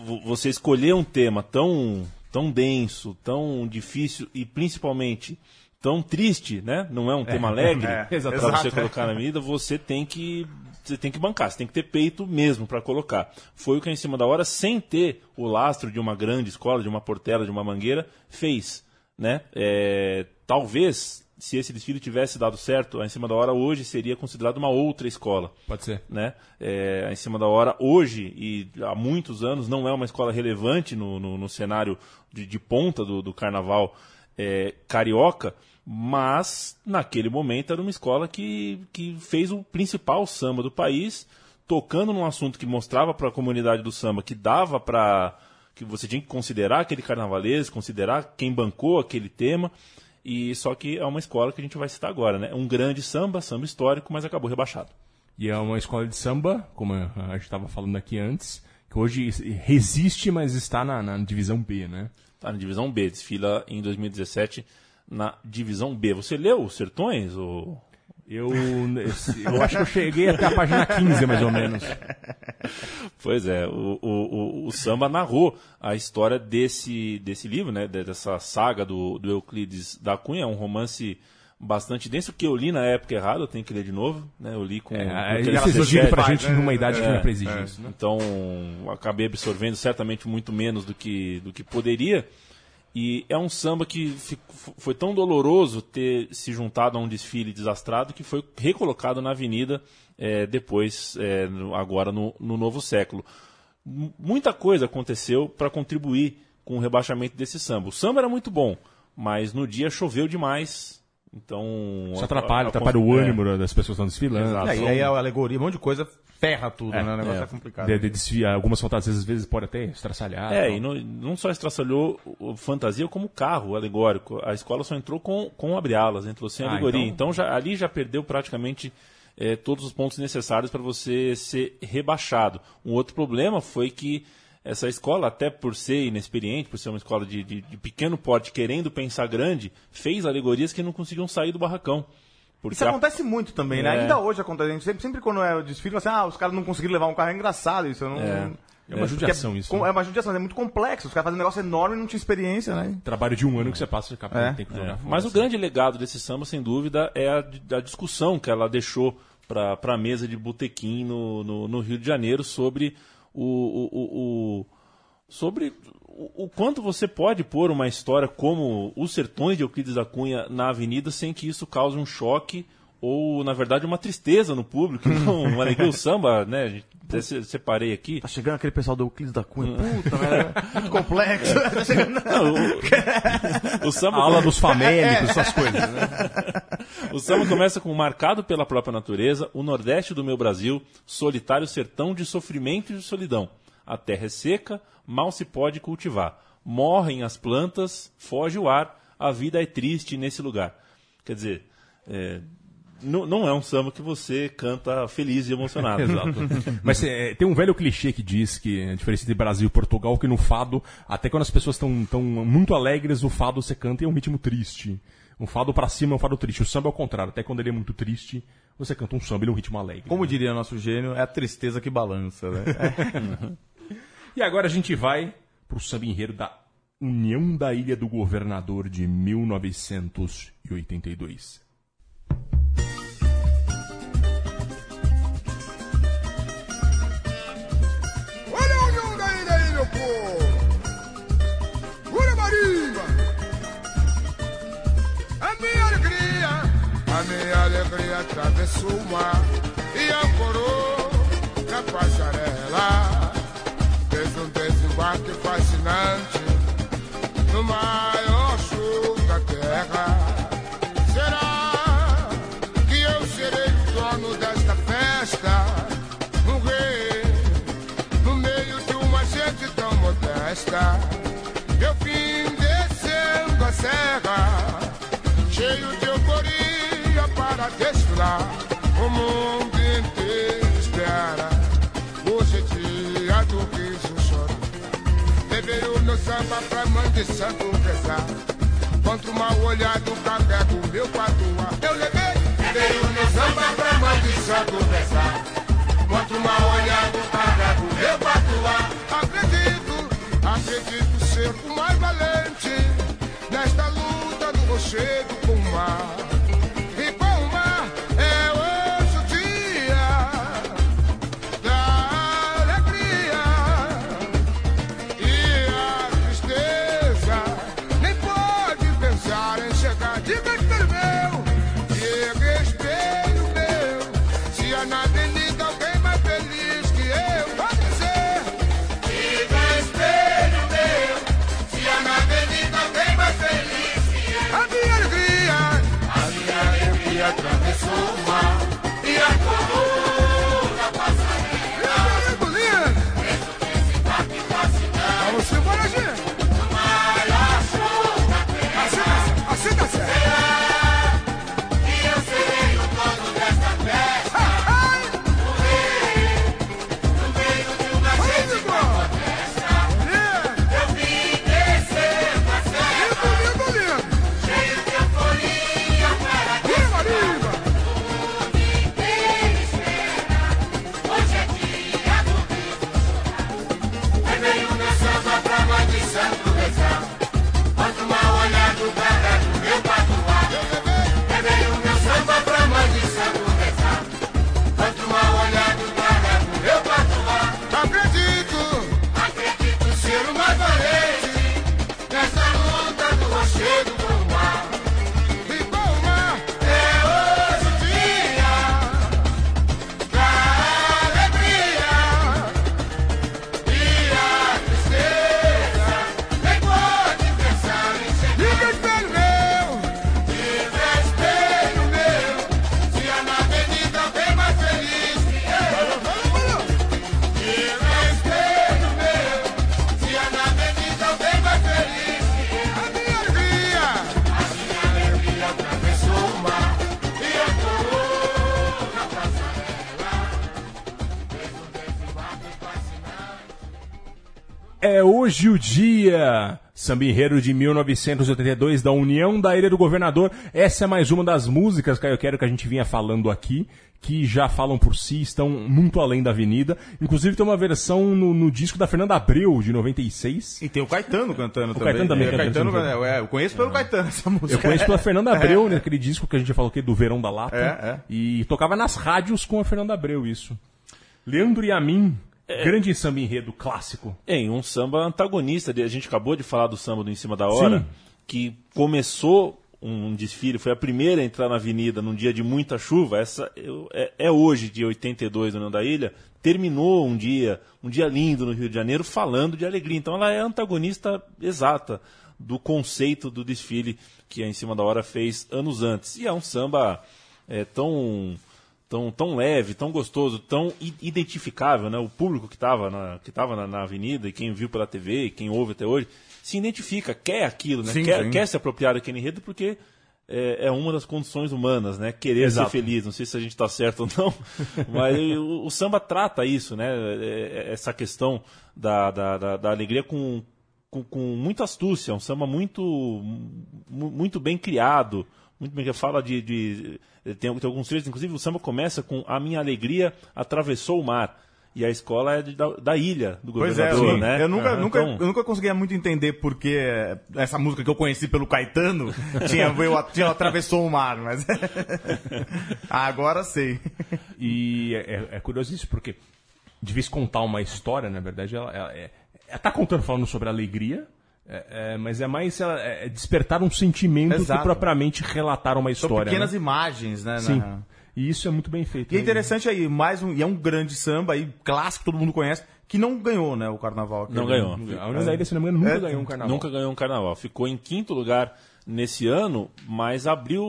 Speaker 5: vo- você escolher um tema tão tão denso tão difícil e principalmente tão triste né não é um tema alegre
Speaker 3: é,
Speaker 5: para
Speaker 3: exato,
Speaker 5: você
Speaker 3: é.
Speaker 5: colocar na vida você tem que você tem que bancar você tem que ter peito mesmo para colocar foi o que em cima da hora sem ter o lastro de uma grande escola de uma portela de uma mangueira fez né É, talvez se esse desfile tivesse dado certo, a Em Cima da Hora hoje seria considerado uma outra escola.
Speaker 2: Pode ser.
Speaker 5: Né? É, a Em Cima da Hora hoje, e há muitos anos, não é uma escola relevante no, no, no cenário de, de ponta do, do carnaval é, carioca, mas naquele momento era uma escola que, que fez o principal samba do país, tocando num assunto que mostrava para a comunidade do samba que dava para que você tinha que considerar aquele carnavalesco, considerar quem bancou aquele tema. E só que é uma escola que a gente vai citar agora, né? Um grande samba, samba histórico, mas acabou rebaixado.
Speaker 2: E é uma escola de samba, como a gente estava falando aqui antes, que hoje resiste, mas está na, na divisão B, né?
Speaker 5: Tá na divisão B, desfila em 2017 na divisão B. Você leu os Sertões? Ou...
Speaker 2: Eu, eu acho que eu cheguei até a página 15, mais ou menos.
Speaker 5: Pois é, o, o, o, o samba narrou a história desse, desse livro, né? de- Dessa saga do, do Euclides da Cunha, é um romance bastante denso, que eu li na época errada, eu tenho que ler de novo, né? Eu li com... com
Speaker 2: É,
Speaker 5: aquele
Speaker 2: ele foi
Speaker 5: assessor-
Speaker 2: exigido pra gente numa idade que
Speaker 5: É,
Speaker 2: não é pra exigir isso, né?
Speaker 5: Então, acabei absorvendo certamente muito menos do que, do que poderia. E é um samba que foi tão doloroso ter se juntado a um desfile desastrado que foi recolocado na avenida eh, depois, no- agora no, no novo século. Muita coisa aconteceu para contribuir com o rebaixamento desse samba. O samba era muito bom, mas no dia choveu demais. Então.
Speaker 2: Isso atrapalha,
Speaker 5: a- a-
Speaker 2: atrapalha o
Speaker 5: é.
Speaker 2: ânimo das pessoas que estão desfilando.
Speaker 5: Exato.
Speaker 3: É, e aí a alegoria, um monte de coisa ferra tudo,
Speaker 2: É,
Speaker 3: né? O negócio é,
Speaker 5: é.
Speaker 3: complicado.
Speaker 2: De, de desfiar, algumas fantasias às vezes pode até estraçalhar.
Speaker 5: É,
Speaker 2: tal.
Speaker 5: e não, não só estraçalhou o- fantasia como carro alegórico. A escola só entrou com, com abre-alas, entrou sem
Speaker 2: Ah,
Speaker 5: alegoria.
Speaker 2: então-
Speaker 5: Então, já, ali já perdeu praticamente eh, todos os pontos necessários para você ser rebaixado. Um outro problema foi que essa escola, até por ser inexperiente, por ser uma escola de, de- de pequeno porte, querendo pensar grande, fez alegorias que não conseguiam sair do barracão. Porque
Speaker 3: Isso
Speaker 5: a-
Speaker 3: acontece muito também, né?
Speaker 5: É.
Speaker 3: Ainda hoje acontece. A gente sempre, sempre quando é o desfile, assim, ah, os caras não conseguiram levar um carro, é engraçado isso. Eu não...
Speaker 5: É.
Speaker 2: É uma judiação
Speaker 3: Porque é,
Speaker 2: isso. né?
Speaker 3: É uma judiação, é muito complexo. Os caras fazem um negócio enorme e não tinha experiência, né?
Speaker 2: Trabalho de um ano que você passa de capa
Speaker 3: É.
Speaker 2: tem que jogar fora,
Speaker 5: Mas o
Speaker 2: assim.
Speaker 5: grande legado desse samba, sem dúvida, é a, a discussão que ela deixou para a mesa de botequim no, no, no Rio de Janeiro sobre o, o, o- sobre o quanto você pode pôr uma história como Os Sertões de Euclides da Cunha na avenida sem que isso cause um choque ou, na verdade, uma tristeza no público. Não, uma alegria, o samba, né? a gente até se- separei aqui.
Speaker 3: Tá chegando aquele pessoal do Euclides da Cunha.
Speaker 5: Hum.
Speaker 3: Puta, velho. Muito complexo. Tá chegando-
Speaker 5: Não, o, o samba
Speaker 2: A aula dos famélicos, essas coisas, né?
Speaker 5: O samba começa com marcado pela própria natureza, o nordeste do meu Brasil, solitário sertão de sofrimento e de solidão. A terra é seca, mal se pode cultivar. Morrem as plantas, foge o ar, a vida é triste nesse lugar. Quer dizer, é, não, não é um samba que você canta feliz e emocionado.
Speaker 2: Exato. Mas é, tem um velho clichê que diz que a diferença de Brasil e Portugal que no fado, até quando as pessoas estão tão muito alegres, o fado você canta em um ritmo triste. Um fado pra cima é um fado triste. O samba é o contrário. Até quando ele é muito triste, você canta um samba em um ritmo alegre.
Speaker 3: Como
Speaker 2: né?
Speaker 3: diria nosso gênio, é a tristeza que balança, né?
Speaker 2: E agora a gente vai pro samba enredo da União da Ilha do Governador de 1982.
Speaker 9: Ilha aí, meu povo! Ura marimba! A minha alegria, a minha alegria atravessou o mar e ancorou O mundo inteiro espera. Hoje é dia do riso e choro. Levei o meu samba pra mãe de santo rezar. Contra o mal olhado, carrego o meu patuá. Eu levei, levei o meu samba pra mãe de santo rezar. Contra o mal olhado, carrego o meu patuá. Acredito, acredito ser o mais valente nesta luta do rochedo com o mar. Hoje o dia.
Speaker 2: Samba Enredo de 1982 da União da Ilha do Governador. Essa é mais uma das músicas que eu quero que a gente vinha falando aqui, que já falam por si, estão muito além da avenida. Inclusive tem uma versão no, no disco da Fernanda Abreu, de 96.
Speaker 3: E tem o Caetano cantando também.
Speaker 2: Caetano também
Speaker 3: É,
Speaker 2: cantando
Speaker 3: Caetano,
Speaker 2: jogo.
Speaker 3: é, eu conheço pelo Caetano essa música.
Speaker 2: Eu conheço pela Fernanda Abreu, naquele disco que a gente já falou que é do Verão da Lata.
Speaker 3: É, é.
Speaker 2: E tocava nas rádios com a Fernanda Abreu, isso. Leandro e mim, grande samba enredo clássico.
Speaker 5: Em um samba antagonista. A gente acabou de falar do samba do Em Cima da Hora,
Speaker 2: Sim.
Speaker 5: que começou um desfile, foi a primeira a entrar na avenida num dia de muita chuva. Essa é, é hoje, dia 82 do União da Ilha. Terminou um dia, um dia lindo no Rio de Janeiro, falando de alegria. Então ela é antagonista exata do conceito do desfile que a Em Cima da Hora fez anos antes. E é um samba é, tão tão, tão leve, tão gostoso, tão identificável, né? O público que estava na, que tava na, na avenida, e quem viu pela TV, e quem ouve até hoje, se identifica, quer aquilo, né?
Speaker 3: Sim,
Speaker 5: quer,
Speaker 3: sim.
Speaker 5: quer se apropriar daquele enredo porque é, é uma das condições humanas, né? Querer
Speaker 2: Exato.
Speaker 5: ser feliz. Não sei se a gente está certo ou não, mas o, o samba trata isso, né? É- é- Essa questão da, da, da, da alegria com, com, com muita astúcia, um samba muito, mu- muito bem criado, muito bem que fala de, de tem, tem alguns trechos, inclusive o samba começa com a minha alegria atravessou o mar. E a escola é de- da, da ilha do
Speaker 3: Pois é,
Speaker 5: governador, né?
Speaker 3: eu, nunca, nunca,
Speaker 5: então-
Speaker 3: eu nunca conseguia muito entender porque essa música que eu conheci pelo Caetano tinha, veio, tinha atravessou o mar, mas agora sei.
Speaker 2: E é, é- é curioso isso, porque de vez contar uma história, na verdade, ela, ela, é, ela tá contando falando sobre alegria, é- é, mas é mais ela, é despertar um sentimento
Speaker 3: Exato.
Speaker 2: que propriamente relatar uma
Speaker 3: São
Speaker 2: história.
Speaker 3: pequenas
Speaker 2: né?
Speaker 3: imagens, né?
Speaker 2: Sim.
Speaker 3: na-
Speaker 2: E isso é muito bem feito.
Speaker 3: E é
Speaker 2: né?
Speaker 3: interessante aí, mais um, e é um grande samba aí, clássico, todo mundo conhece, que não ganhou, né, o carnaval.
Speaker 5: Não ganhou.
Speaker 2: A União da se não me engano, nunca
Speaker 3: É,
Speaker 2: ganhou um carnaval.
Speaker 5: Nunca ganhou um carnaval. Ficou em quinto lugar nesse ano, mas abriu.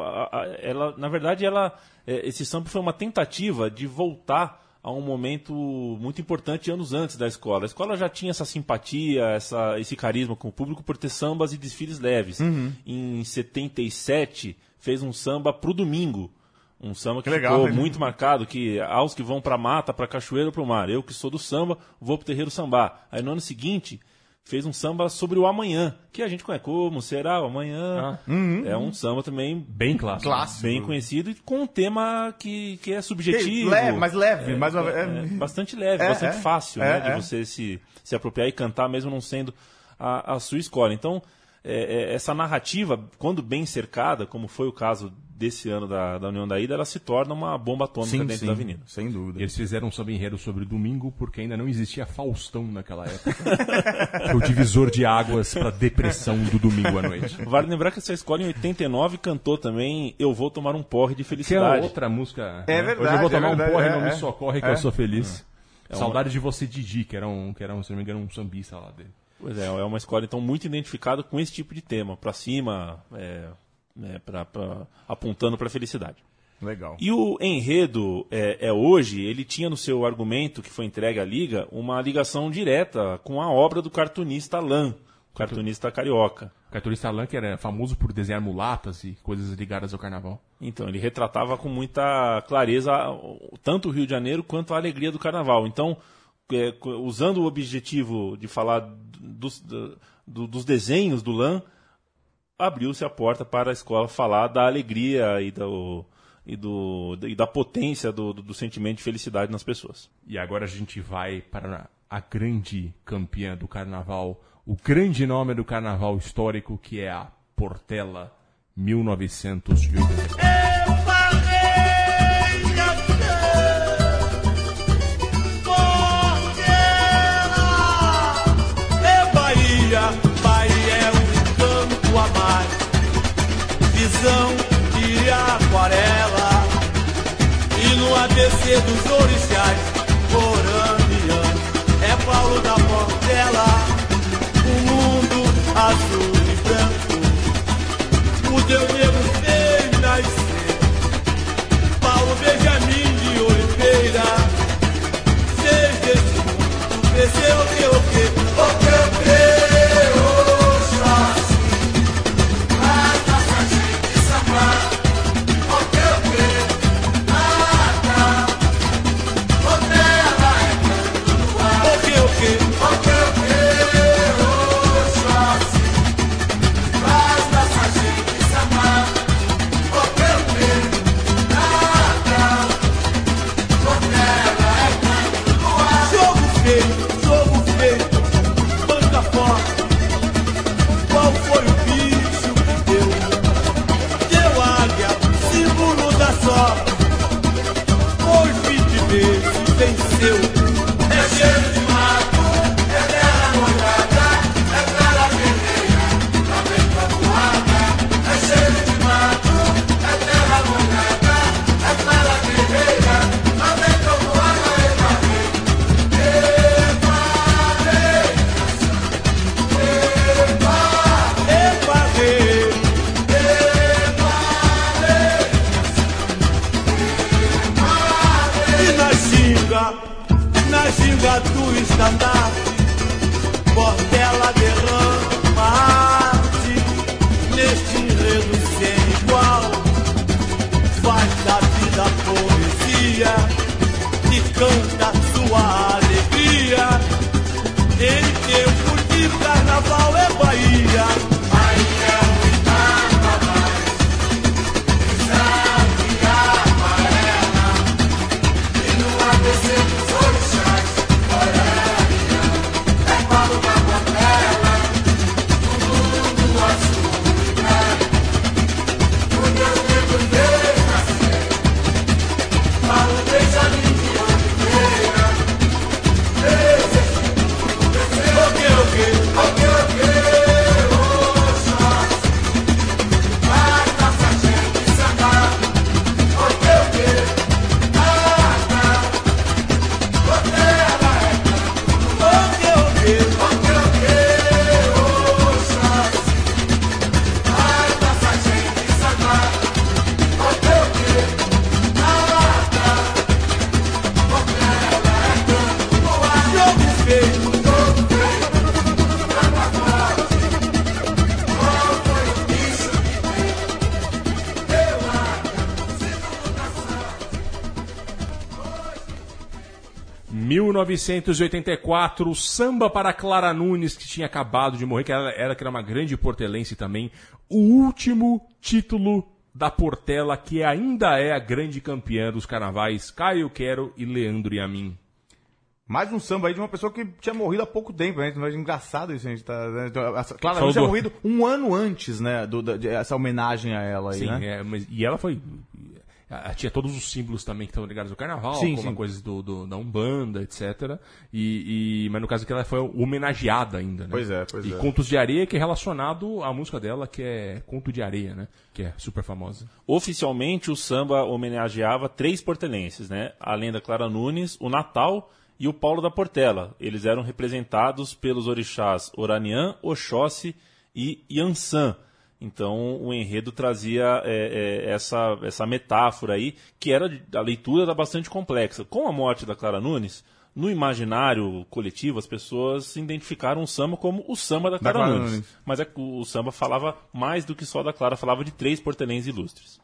Speaker 5: a- a- a- Ela, na verdade, ela, é, esse samba foi uma tentativa de voltar a um momento muito importante anos antes da escola. A escola já tinha essa simpatia, essa, esse carisma com o público por ter sambas e desfiles leves.
Speaker 3: Uhum.
Speaker 5: Em 77, fez um samba pro domingo. Um samba que,
Speaker 3: Que legal,
Speaker 5: ficou
Speaker 3: né?
Speaker 5: muito marcado, que aos que vão pra mata, pra cachoeira ou pro mar. Eu que sou do samba, vou pro terreiro sambar. Aí no ano seguinte, fez um samba sobre o amanhã, que a gente conhece como será o amanhã. É um samba também
Speaker 2: Bem clássico.
Speaker 3: Clássico.
Speaker 5: bem conhecido e com um tema que, que é subjetivo.
Speaker 3: leve, mais leve, mais uma-
Speaker 5: é,
Speaker 3: é-
Speaker 5: bastante leve,
Speaker 3: É,
Speaker 5: bastante
Speaker 3: é.
Speaker 5: fácil,
Speaker 3: É,
Speaker 5: né, de
Speaker 3: é.
Speaker 5: você se, se apropriar e cantar mesmo não sendo a, a sua escola. Então, é, é, essa narrativa, quando bem cercada, como foi o caso desse ano da, da União da Ida, ela se torna uma bomba atômica
Speaker 3: Sim,
Speaker 5: dentro
Speaker 3: sim,
Speaker 5: da avenida.
Speaker 3: sem dúvida.
Speaker 2: Eles fizeram um samba enredo sobre domingo porque ainda não existia Faustão naquela época. Foi o divisor de águas para depressão do domingo à noite.
Speaker 5: Vale lembrar que essa escola em 89 cantou também Eu Vou Tomar um Porre de
Speaker 2: Que é
Speaker 5: Felicidade.
Speaker 2: outra música.
Speaker 3: É
Speaker 2: né?
Speaker 3: verdade,
Speaker 2: Hoje eu vou tomar
Speaker 3: é
Speaker 2: um
Speaker 3: verdade,
Speaker 2: porre e
Speaker 3: é,
Speaker 2: não me
Speaker 3: é.
Speaker 2: socorre que
Speaker 3: É.
Speaker 2: eu sou feliz.
Speaker 5: uma-
Speaker 2: Saudade de você, Didi, que era um, que era um, se não me engano, um sambista lá dele.
Speaker 5: Pois é, é uma escola então muito identificada com esse tipo de tema, pra cima, é, é, pra, pra- apontando para a felicidade.
Speaker 3: Legal.
Speaker 5: E o enredo é, é hoje, ele tinha no seu argumento que foi entregue à Liga uma ligação direta com a obra do cartunista Lan, o cartunista carioca.
Speaker 2: O cartunista Alan, que era famoso por desenhar mulatas e coisas ligadas ao carnaval.
Speaker 5: Então, ele retratava com muita clareza o- tanto o Rio de Janeiro quanto a alegria do carnaval. Então, é, usando o objetivo de falar dos, do- do- dos desenhos do Lan, abriu-se a porta para a escola falar da alegria e, do, e, do, e da potência do, do- do sentimento de felicidade nas pessoas.
Speaker 2: E agora a gente vai para a grande campeã do carnaval, o grande nome do carnaval histórico, que é a Portela 1980.
Speaker 10: É ABC dos orixás, corambianos, é Paulo da Portela, o mundo azul e branco. O Deus negro fez nascer, Paulo Benjamin de Oliveira. Seja esse mundo cresceu, que o que? O que eu creio,
Speaker 2: 1984, samba para Clara Nunes, que tinha acabado de morrer, que ela era, que era uma grande portelense também. O último título da Portela, que ainda é a grande campeã dos carnavais, Caio Quero e Leandro e a mim.
Speaker 3: Mais um samba aí de uma pessoa que tinha morrido há pouco tempo, né? Mas engraçado isso, a gente tá. Né?
Speaker 2: Falou
Speaker 3: Nunes tinha
Speaker 2: do-
Speaker 3: morrido um ano antes, né? Do, da- essa homenagem a ela aí,
Speaker 2: Sim,
Speaker 3: né?
Speaker 2: é, mas- e ela foi. Ela Tinha todos os símbolos também que estão ligados ao carnaval,
Speaker 3: Sim,
Speaker 2: como
Speaker 3: sim.
Speaker 2: coisas do, do- da Umbanda, etc. E, e- mas no caso aqui ela foi homenageada ainda, né?
Speaker 3: Pois é, pois
Speaker 2: e
Speaker 3: é.
Speaker 2: Contos de Areia, que é relacionado à música dela, que é Conto de Areia, né? Que é super famosa.
Speaker 5: Oficialmente, o samba homenageava três portelenses, né? Além da Clara Nunes, o Natal e o Paulo da Portela. Eles eram representados pelos orixás Oranian, Oxóssi e Yansan. Então, o enredo trazia é, é, essa, essa metáfora aí, que era a leitura era bastante complexa. Com a morte da Clara Nunes, no imaginário coletivo, as pessoas se identificaram o samba como o samba da Clara,
Speaker 3: Clara
Speaker 5: Nunes.
Speaker 3: Nunes.
Speaker 5: Mas é que o samba falava mais do que só da Clara, falava de três portelenses ilustres.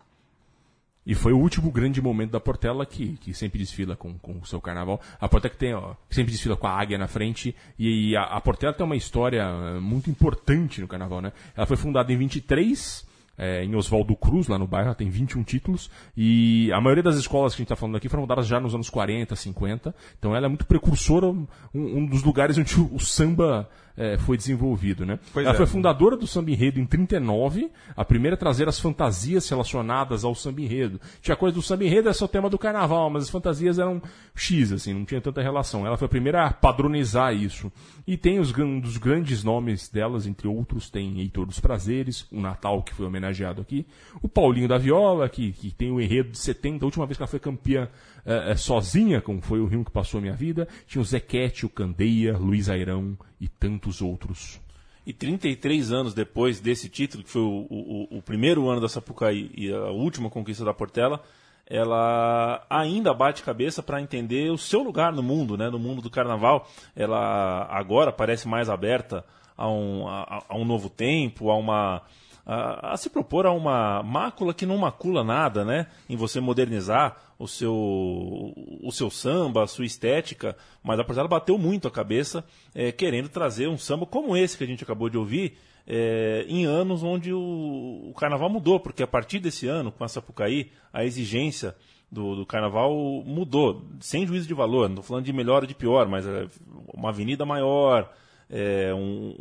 Speaker 2: E foi o último grande momento da Portela, que, que sempre desfila com, com o seu carnaval. A Portela que tem, ó, sempre desfila com a águia na frente. E a, a Portela tem uma história eh, muito importante no carnaval, né? Ela foi fundada em 23, eh, em Oswaldo Cruz, lá no bairro, ela tem 21 títulos. E a maioria das escolas que a gente está falando aqui foram fundadas já nos anos 40, 50. Então ela é muito precursora, um, um dos lugares onde o, o samba eh, foi desenvolvido, né?
Speaker 3: Pois
Speaker 2: ela
Speaker 3: é.
Speaker 2: foi fundadora do samba enredo em 39, a primeira a trazer as fantasias relacionadas ao samba enredo. Tinha coisa do samba enredo, é só o tema do carnaval, mas as fantasias eram X, assim, não tinha tanta relação. Ela foi a primeira a padronizar isso. E tem os um dos grandes nomes delas, entre outros, tem Heitor dos Prazeres, o Natal, que foi homenageado aqui, o Paulinho da Viola, que, que tem o enredo de 70, a última vez que ela foi campeã eh, sozinha, como foi o Rio que passou a minha vida, tinha o Zequete, o Candeia, Luiz Airão e tantos outros.
Speaker 5: E 33 anos depois desse título, que foi o, o- o primeiro ano da Sapucaí e a última conquista da Portela, ela ainda bate cabeça para entender o seu lugar no mundo, né? no mundo do carnaval. Ela agora parece mais aberta a um, a, a um novo tempo, a uma. A, a se propor a uma mácula que não macula nada, né? Em você modernizar o seu, o seu samba, a sua estética, mas a Portela bateu muito a cabeça eh, querendo trazer um samba como esse que a gente acabou de ouvir, eh, em anos onde o, o carnaval mudou, porque a partir desse ano, com a Sapucaí, a exigência do, do carnaval mudou, sem juízo de valor, não estou falando de melhor ou de pior, mas eh, uma avenida maior, eh, um,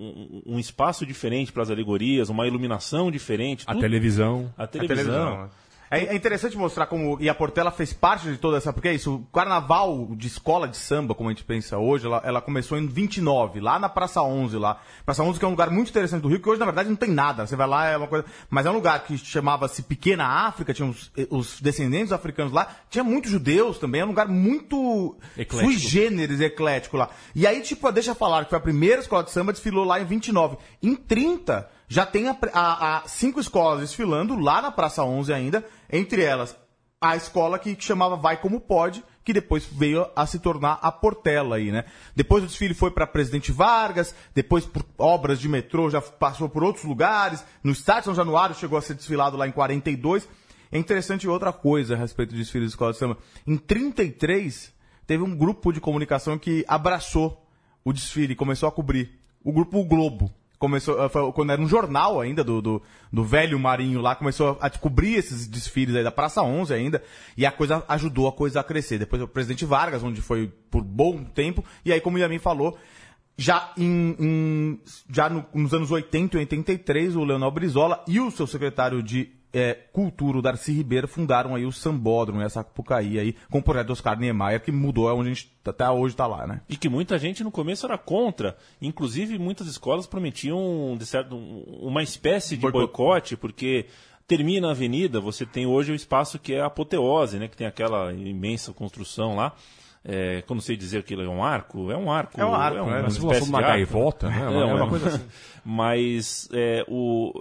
Speaker 5: um- um espaço diferente para as alegorias, uma iluminação diferente.
Speaker 2: A
Speaker 5: tudo-
Speaker 2: televisão.
Speaker 5: a
Speaker 3: A
Speaker 5: televisão.
Speaker 3: É, é interessante mostrar como. E a Portela fez parte de toda essa. Porque é isso, o carnaval de escola de samba, como a gente pensa hoje, ela, ela começou em 29, lá na Praça 11, lá. Praça 11 que é um lugar muito interessante do Rio, que hoje na verdade não tem nada. Você vai lá, é uma coisa. Mas é um lugar que chamava-se Pequena África, tinha os, os descendentes africanos lá, tinha muitos judeus também, é um lugar muito.
Speaker 2: Eclético.
Speaker 3: sui generis, eclético lá. E aí, tipo, deixa eu falar que foi a primeira escola de samba, desfilou lá em 29. Em 30, já tem a, a- a cinco escolas desfilando lá na Praça 11 ainda, entre elas a escola que, chamava Vai Como Pode, que depois veio a se tornar a Portela aí, né? Depois o desfile foi para Presidente Vargas, depois por obras de metrô já passou por outros lugares, no Estádio São Januário chegou a ser desfilado lá em 42. É interessante outra coisa a respeito do desfile da escola de samba. Em 33, teve um grupo de comunicação que abraçou o desfile, começou a cobrir. O grupo O Globo. Começou, eh, foi quando era um jornal ainda do, do, do velho Marinho lá, começou a cobrir esses desfiles aí da Praça 11 ainda, e a coisa ajudou a coisa a crescer. Depois o presidente Vargas, onde foi por bom tempo, e aí, como o Yamin falou, já, em, em- já no- nos anos 80 e 83, o Leonel Brizola e o seu secretário de eh, Cultura, o Darcy Ribeiro, fundaram aí o Sambódromo, essa Sapucaí aí, com o projeto do Oscar Niemeyer, que mudou, é onde a gente até hoje tá lá, né?
Speaker 5: E que muita gente no começo era contra. Inclusive, muitas escolas prometiam de certo, um- uma espécie de
Speaker 3: Boicote.
Speaker 5: boicote, porque termina a avenida, você tem hoje o espaço que é a apoteose, né? que tem aquela imensa construção lá. É, como sei dizer que é um arco? É um arco.
Speaker 3: É um arco, né?
Speaker 2: Mas se
Speaker 5: espécie
Speaker 2: fosse uma
Speaker 5: de arco.
Speaker 2: gaivota, né?
Speaker 5: É,
Speaker 2: Uma, é uma
Speaker 5: um-
Speaker 2: coisa assim.
Speaker 5: Mas é, o,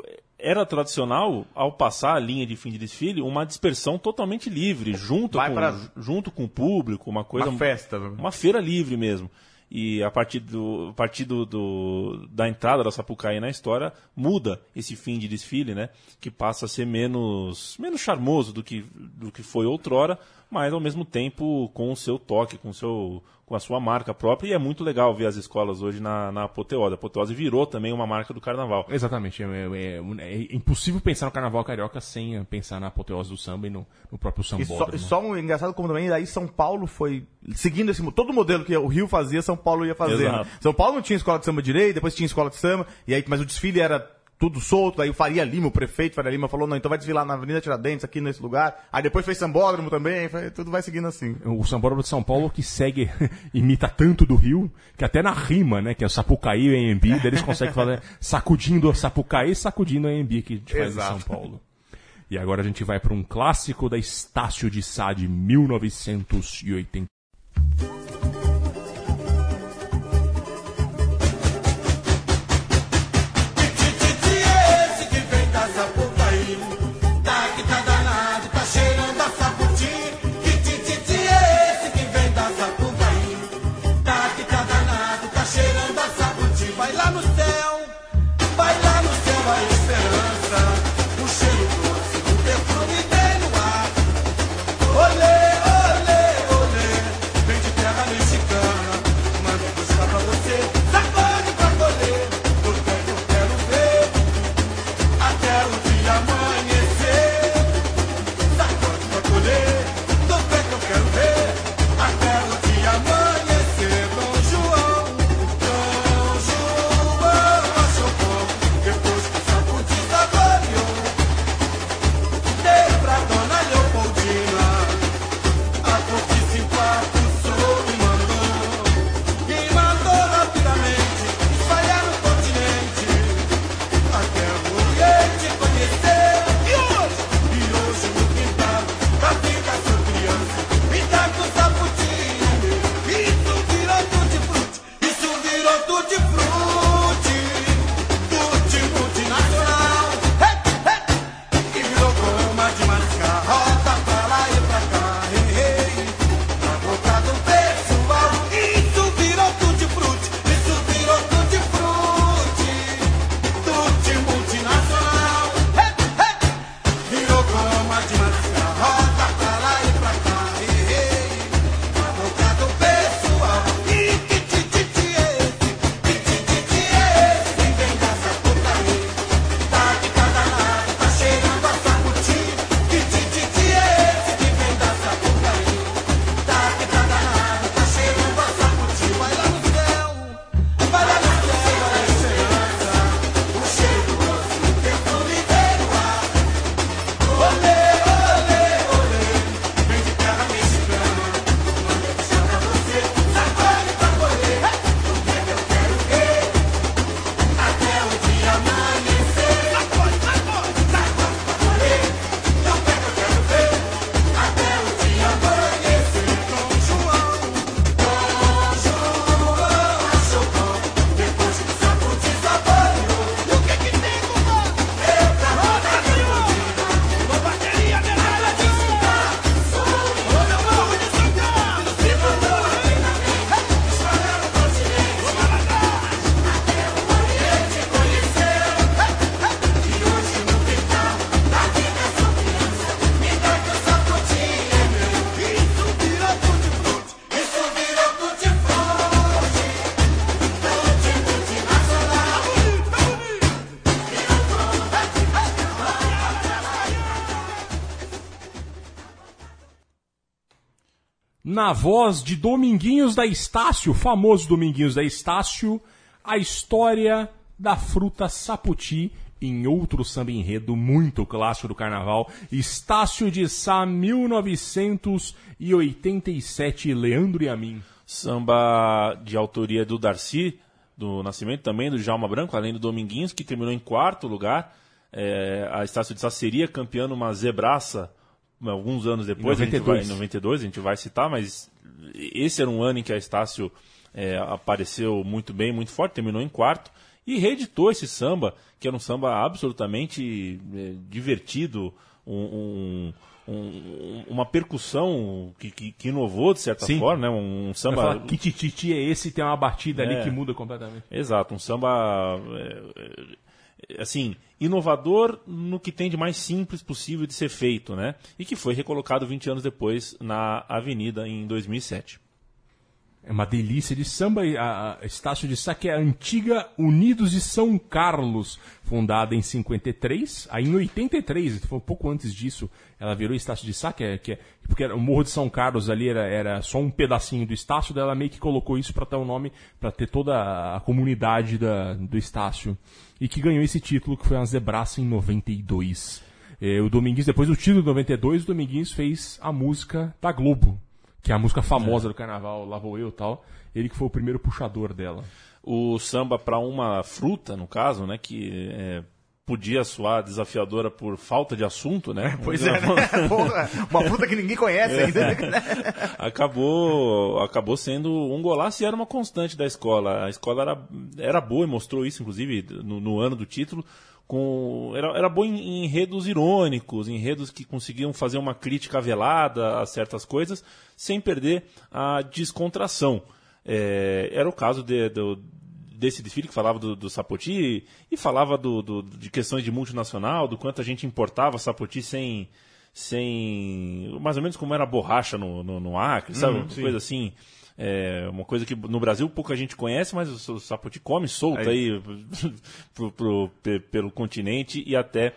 Speaker 5: era tradicional, ao passar a linha de fim de desfile, uma dispersão totalmente livre, junto,
Speaker 3: Vai
Speaker 5: com,
Speaker 3: pra-
Speaker 5: junto com o público, uma coisa.
Speaker 3: Uma festa. né?
Speaker 5: Uma feira livre mesmo. E a partir, do, a partir do, do- da entrada da Sapucaí na história, muda esse fim de desfile, né? Que passa a ser menos, menos charmoso do que, do que foi outrora, mas ao mesmo tempo com o seu toque, com o seu, com a sua marca própria e é muito legal ver as escolas hoje na, na apoteose. A apoteose virou também uma marca do carnaval.
Speaker 8: Exatamente. É, é- é impossível pensar no carnaval carioca sem eh, pensar na apoteose do samba e no, no próprio
Speaker 3: E só,
Speaker 8: sambódromo.
Speaker 3: e só um engraçado como também, aí São Paulo foi seguindo esse todo o modelo que o Rio fazia, São Paulo ia fazer. Né? São Paulo não tinha escola de samba direito, depois tinha escola de samba, e aí, mas o desfile era tudo solto, aí o Faria Lima, o prefeito Faria Lima falou, não, então vai desfilar na Avenida Tiradentes, aqui nesse lugar. Aí depois fez sambódromo também, foi- tudo vai seguindo assim.
Speaker 8: O sambódromo de São Paulo que segue, imita tanto do Rio, que até na rima, né, que é o Sapucaí e o daí eles conseguem fazer sacudindo o Sapucaí e sacudindo o AMB que a gente faz
Speaker 3: Exato.
Speaker 8: em São Paulo. E agora a gente vai para um clássico da Estácio de Sá de 1980.
Speaker 2: Na
Speaker 8: voz de Dominguinhos da Estácio, famoso Dominguinhos da Estácio, a história da fruta saputi em outro samba enredo muito clássico do carnaval, Estácio de Sá 1987, Leandro e a mim.
Speaker 5: Samba de autoria do Darcy, do Nascimento, também do Djalma Branco, além do Dominguinhos, que terminou em quarto lugar. É, a Estácio de Sá seria campeã numa zebraça alguns anos depois,
Speaker 8: Em
Speaker 5: a gente
Speaker 8: 92.
Speaker 5: vai, em 92, a gente vai citar, mas esse era um ano em que a Estácio é, apareceu muito bem, muito forte, terminou em quarto e reeditou esse samba, que era um samba absolutamente é, divertido, um- um- um- uma percussão que, que- que inovou de certa
Speaker 8: Sim.
Speaker 5: forma, né? um samba
Speaker 8: falar que tititi é esse tem uma batida ali
Speaker 5: É.
Speaker 8: que muda completamente.
Speaker 5: Exato, um samba é, é, assim inovador no que tem de mais simples possível de ser feito, né? E que foi recolocado 20 anos depois na Avenida em 2007.
Speaker 8: É uma delícia de samba. A, Estácio de Sá, que é a antiga Unidos de São Carlos, fundada em 53. Aí em 83, foi um pouco antes disso, ela virou Estácio de Sá, que é, que é- porque era, o Morro de São Carlos ali era, era só um pedacinho do Estácio, daí ela meio que colocou isso para ter o nome, para ter toda a comunidade da, do Estácio. E que ganhou esse título, que foi a Zebraça em 92. Eh, o Dominguinhos, depois do título de 92, o Dominguinhos fez a música da Globo, que é a música famosa do carnaval, Lá Vou Eu e tal. Ele que foi o primeiro puxador dela.
Speaker 5: o samba para uma fruta, no caso, né, que é, podia soar desafiadora por falta de assunto, né?
Speaker 3: Pois é, né? Porra, uma fruta que ninguém conhece ainda. né?
Speaker 5: acabou acabou sendo um golaço e era uma constante da escola. A escola era, era boa e mostrou isso, inclusive, no, no ano do título. Com, era, era boa em, enredos irônicos, em enredos que conseguiam fazer uma crítica velada a certas coisas, sem perder a descontração. É, era o caso de- do, desse desfile que falava do, do Sapoti e falava do, do- de questões de multinacional, do quanto a gente importava Sapoti sem, sem mais ou menos como era a borracha no, no, no Acre, sabe? uma coisa assim. É, uma coisa que no Brasil pouca gente conhece, mas o, Sapoti come solto aí pro- pro- pe- pelo continente e até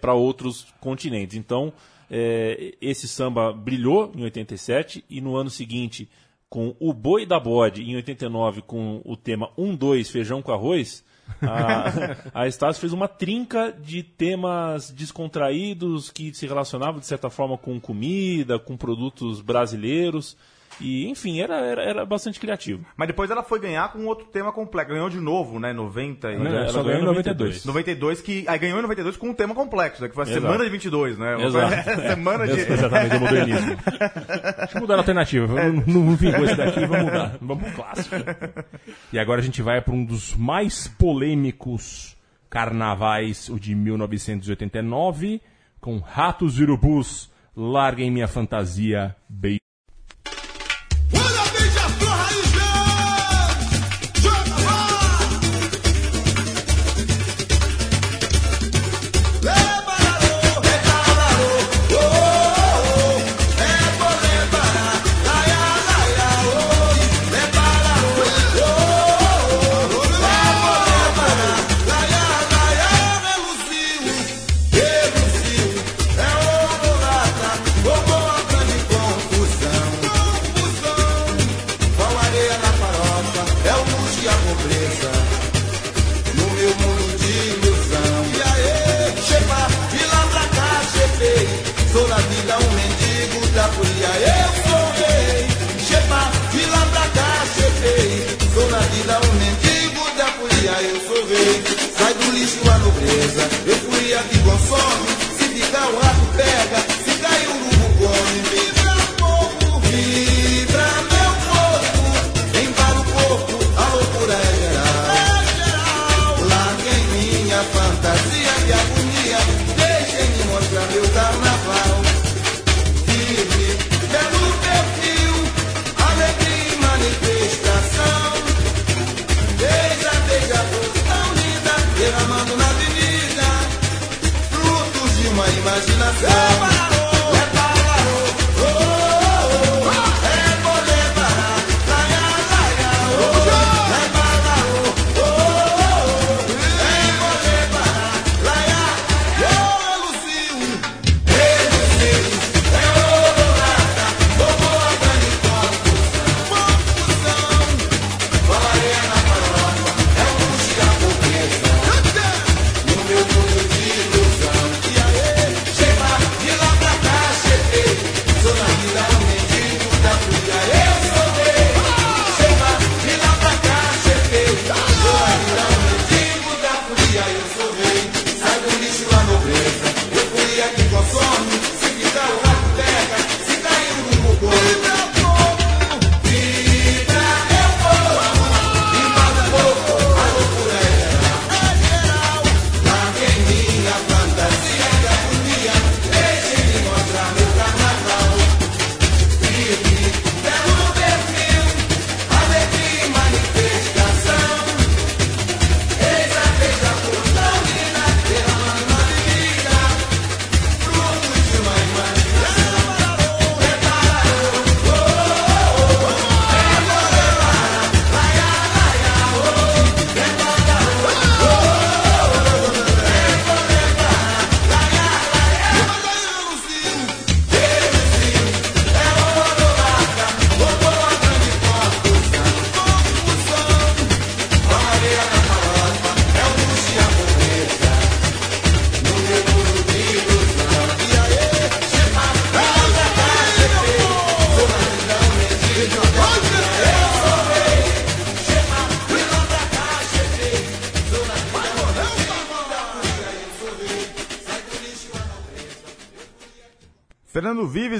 Speaker 5: para outros continentes. Então, é, esse samba brilhou em 87 e no ano seguinte, com o Boi da Bode, em 89, com o tema 1-2 Feijão com Arroz, a, a Estácio fez uma trinca de temas descontraídos que se relacionavam, de certa forma, com comida, com produtos brasileiros. E, enfim, era, era, era bastante criativo.
Speaker 3: Mas depois ela foi ganhar com outro tema complexo. Ganhou de novo, né? 90 e...
Speaker 8: Não,
Speaker 5: ela
Speaker 8: só
Speaker 5: ganhou
Speaker 8: ganhou em
Speaker 5: em
Speaker 8: 92.
Speaker 3: 92, que. Aí ganhou em 92 com um tema complexo, né? Que foi a
Speaker 5: Exato.
Speaker 3: semana de 22, né?
Speaker 5: Exato.
Speaker 3: semana de.
Speaker 8: Exatamente, o modernismo. Deixa eu mudar a alternativa. Não, não vingou esse daqui, vamos mudar. Vamos pro clássico. E agora a gente vai para um dos mais polêmicos carnavais, o de 1989, com Ratos e Urubus, Larguem Minha Fantasia, Beijo.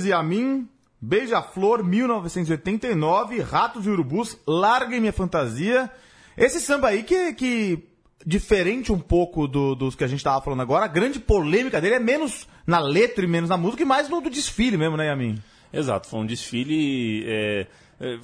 Speaker 11: E a
Speaker 3: mim, Beija-Flor, 1989, Ratos e Urubus, Larguem Minha Fantasia. Esse samba aí que, que diferente um pouco do- dos que a gente tava falando agora, a grande polêmica dele é menos na letra e menos na música e mais no do desfile mesmo, né, Yamin?
Speaker 5: Exato, foi um desfile. é, é,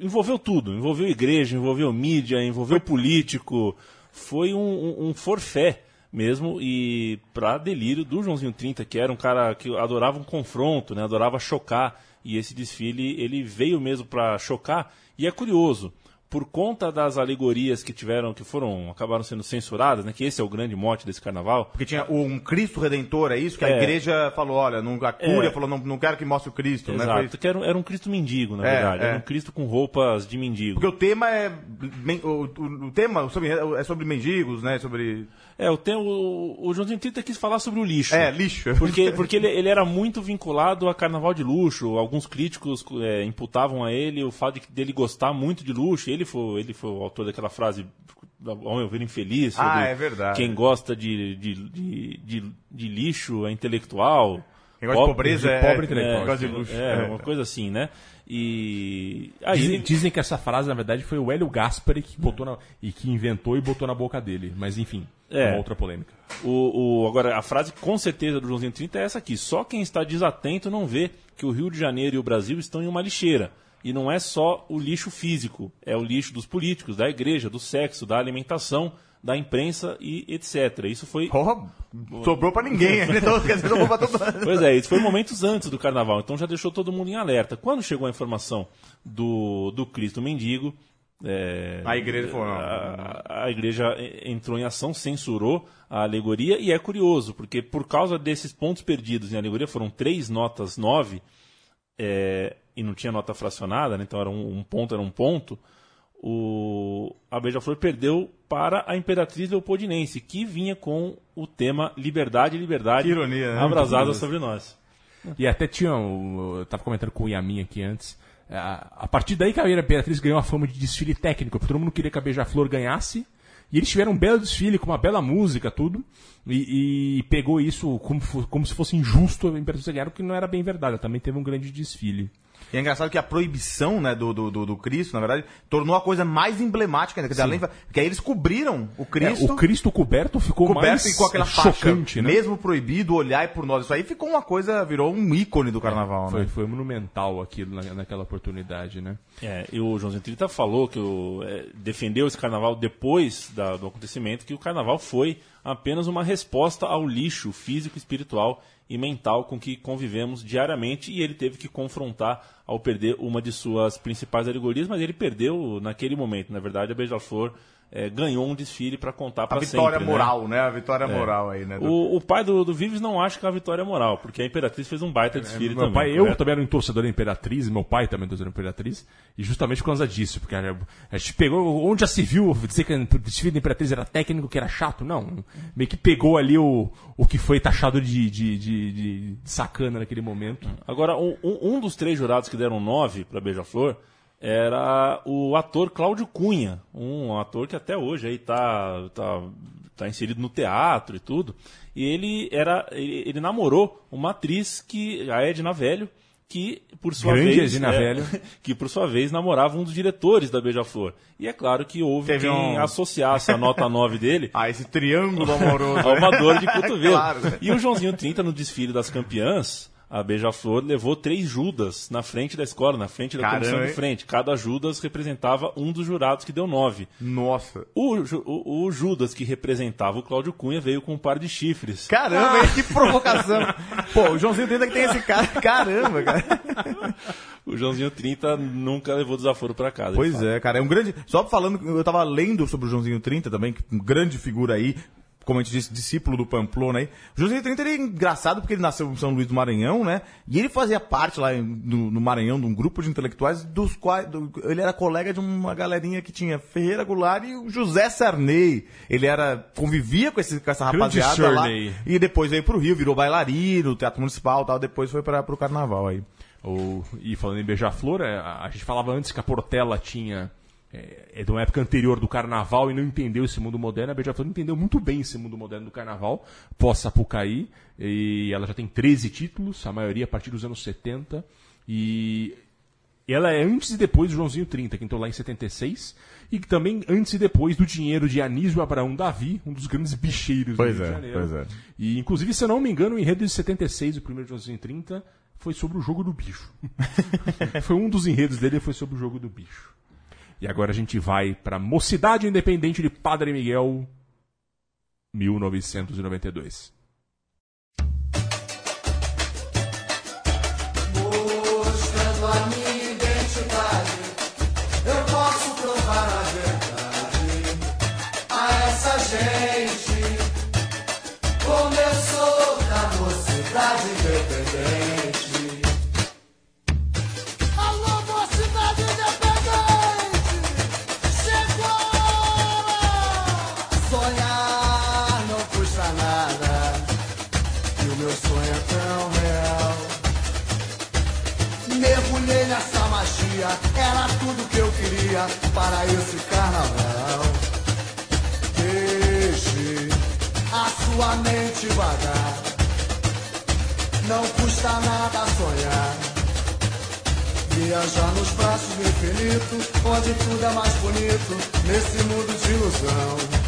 Speaker 5: envolveu tudo, envolveu igreja, envolveu mídia, envolveu político. Foi um, um, um forfé mesmo e para delírio do Joãozinho 30, que era um cara que adorava um confronto, né, adorava chocar. E esse desfile ele veio mesmo para chocar. E é curioso, por conta das alegorias que tiveram, que foram, acabaram sendo censuradas, né, que esse é o grande mote desse carnaval.
Speaker 3: Porque tinha um Cristo Redentor, é isso? Que a
Speaker 5: É.
Speaker 3: igreja falou, olha, não, a Cúria
Speaker 5: É.
Speaker 3: falou, não, não quero que mostre o Cristo, né?
Speaker 5: Exato, que era, um- era um Cristo mendigo, na
Speaker 3: É,
Speaker 5: verdade.
Speaker 3: é.
Speaker 5: Era um Cristo com roupas de mendigo.
Speaker 3: Porque o tema é. o- o tema sobre- é sobre mendigos, né? Sobre.
Speaker 5: É, o, tem, o, o Joãozinho 30 quis falar sobre o lixo.
Speaker 3: É, lixo.
Speaker 5: Porque, porque ele, ele era muito vinculado a carnaval de luxo. Alguns críticos é, imputavam a ele o fato de, dele gostar muito de luxo. Ele foi, ele foi o autor daquela frase, ao meu ver, infeliz.
Speaker 3: Ah, é verdade.
Speaker 5: Quem gosta de, de, de, de, de lixo é intelectual.
Speaker 3: Quem gosta de
Speaker 5: Pobre-
Speaker 3: pobreza
Speaker 2: de
Speaker 3: é.
Speaker 2: pobre
Speaker 3: é,
Speaker 2: intelectual.
Speaker 3: gosta de luxo.
Speaker 5: É, uma coisa assim, né? E. Aí
Speaker 2: Dizem, dizem que essa frase, na verdade, foi o Hélio Gaspari que botou na- e que inventou e botou na boca dele. Mas enfim, é
Speaker 5: É.
Speaker 2: uma outra polêmica.
Speaker 5: O, o- agora, a frase com certeza do Joãozinho 30 é essa aqui: só quem está desatento não vê que o Rio de Janeiro e o Brasil estão em uma lixeira. E não é só o lixo físico, é o lixo dos políticos, da igreja, do sexo, da alimentação, da imprensa e etc. Isso foi.
Speaker 3: Porra, sobrou pra ninguém. né? Então, quer dizer, sobrou pra todo mundo.
Speaker 5: Pois é, isso foi momentos antes do carnaval, então já deixou todo mundo em alerta. Quando chegou a informação do, do Cristo Mendigo. é,
Speaker 3: A igreja falou, não.
Speaker 5: a, a igreja entrou em ação, censurou a alegoria, e é curioso, porque por causa desses pontos perdidos em alegoria, foram três notas nove, é, e não tinha nota fracionada, né, então era um, um ponto, era um ponto, o, a Beija-Flor perdeu para a Imperatriz Leopoldinense, que vinha com o tema Liberdade, Liberdade,
Speaker 3: Que ironia, né?
Speaker 5: abrasada sobre nós.
Speaker 2: E até tinha. Eu tava comentando com o Yamin aqui antes. A, a partir daí que a Imperatriz ganhou a fama de desfile técnico, porque todo mundo queria que a Beija-Flor ganhasse. E eles tiveram um belo desfile, com uma bela música, tudo. E, e pegou isso como, como se fosse injusto a Imperatriz ganhar, o que não era bem verdade. Ela também teve um grande desfile.
Speaker 3: E é engraçado que a proibição né, do, do, do, do Cristo, na verdade, tornou a coisa mais emblemática ainda. Quer dizer, além, porque aí eles cobriram o Cristo.
Speaker 2: É, o Cristo coberto ficou
Speaker 3: coberto
Speaker 2: mais
Speaker 3: e com aquela faixa,
Speaker 2: chocante, né?
Speaker 3: mesmo proibido, olhar por nós. Isso aí ficou uma coisa, virou um ícone do carnaval,
Speaker 2: Foi,
Speaker 3: né?
Speaker 2: foi monumental aquilo na, naquela oportunidade, né?
Speaker 5: É, e o Joãozinho 30 falou que o, é, defendeu esse carnaval depois da- do acontecimento, que o carnaval foi apenas uma resposta ao lixo físico, espiritual e mental com que convivemos diariamente e ele teve que confrontar ao perder uma de suas principais alegorias, mas ele perdeu naquele momento. Na verdade, a Beija-Flor é, ganhou um desfile para contar
Speaker 3: A
Speaker 5: para
Speaker 3: vitória
Speaker 5: sempre. né?
Speaker 3: moral, né? A vitória moral aí, né? do-
Speaker 5: O, o pai do, do Vives não acha que é uma vitória moral, porque a Imperatriz fez um baita desfile
Speaker 2: meu
Speaker 5: também.
Speaker 2: pai, eu também era um torcedor da Imperatriz, meu pai também era um torcedor da Imperatriz, e justamente por causa disso, porque a, a gente pegou, onde já se viu dizer que o desfile da Imperatriz era técnico, que era chato, não, meio que pegou ali o, o que foi taxado de, de, de, de sacana naquele momento.
Speaker 5: Agora, um, um- um dos três jurados que deram nove para Beija-Flor era o ator Cláudio Cunha, um ator que até hoje aí tá, tá, tá inserido no teatro e tudo. E ele era ele, ele namorou uma atriz que a Edna Velho, que por sua
Speaker 2: Grande
Speaker 5: vez
Speaker 2: Edna
Speaker 5: é,
Speaker 2: Velho.
Speaker 5: que por sua vez namorava um dos diretores da Beija-Flor. E é claro que houve
Speaker 3: Teve
Speaker 5: quem
Speaker 3: um-
Speaker 5: associasse a nota 9 dele
Speaker 3: Ah, esse triângulo amoroso.
Speaker 5: a uma dor de cotovelo.
Speaker 3: Claro.
Speaker 5: E o Joãozinho 30, no desfile das campeãs, a Beija-Flor levou três Judas na frente da escola, na frente da
Speaker 3: Caramba,
Speaker 5: comissão de frente. Cada Judas representava um dos jurados que deu nove.
Speaker 3: Nossa.
Speaker 5: O, o- o Judas que representava o Cláudio Cunha veio com um par de chifres.
Speaker 3: Caramba, hein? que provocação. Pô, o Joãozinho Tenta que tem esse cara. Caramba, cara.
Speaker 5: O Joãozinho 30 nunca levou desaforo pra casa.
Speaker 3: Pois é, cara. É um grande. Só falando, eu tava lendo sobre o Joãozinho 30 também, que uma grande figura aí. Como a gente disse, discípulo do Pamplona aí. O Joãozinho 30 ele é engraçado porque ele nasceu em São Luís do Maranhão, né? E ele fazia parte lá no, no Maranhão de um grupo de intelectuais dos quais. do- ele era colega de uma galerinha que tinha Ferreira Goulart e o José Sarney. Ele era. convivia com, esse, com essa
Speaker 2: Grande
Speaker 3: rapaziada lá.
Speaker 2: Sarney.
Speaker 3: E depois veio pro Rio, virou bailarino, teatro municipal e tal. Depois foi para pro carnaval aí.
Speaker 2: O, e falando em Beija-Flor, é, a, a gente falava antes que a Portela tinha é, é de uma época anterior do carnaval e não entendeu esse mundo moderno. A Beija-Flor entendeu muito bem esse mundo moderno do carnaval, pós-Sapucaí. E ela já tem 13 títulos, a maioria a partir dos anos 70. E ela é antes e depois do Joãozinho 30, que entrou lá em 76. E também antes e depois do dinheiro de Anísio Abraão Davi, um dos grandes bicheiros
Speaker 3: Pois
Speaker 2: do Rio
Speaker 3: é,
Speaker 2: de Janeiro.
Speaker 3: pois é.
Speaker 2: E, inclusive, se eu não me engano, o enredo de 76, o primeiro Joãozinho 30, foi sobre o jogo do bicho. foi um dos enredos dele, foi sobre o jogo do bicho. E agora a gente vai para Mocidade Independente de Padre Miguel, 1992.
Speaker 10: Queria para esse carnaval. Deixe a sua mente vagar, não custa nada sonhar. Viajar nos braços do infinito, onde tudo é mais bonito, nesse mundo de ilusão.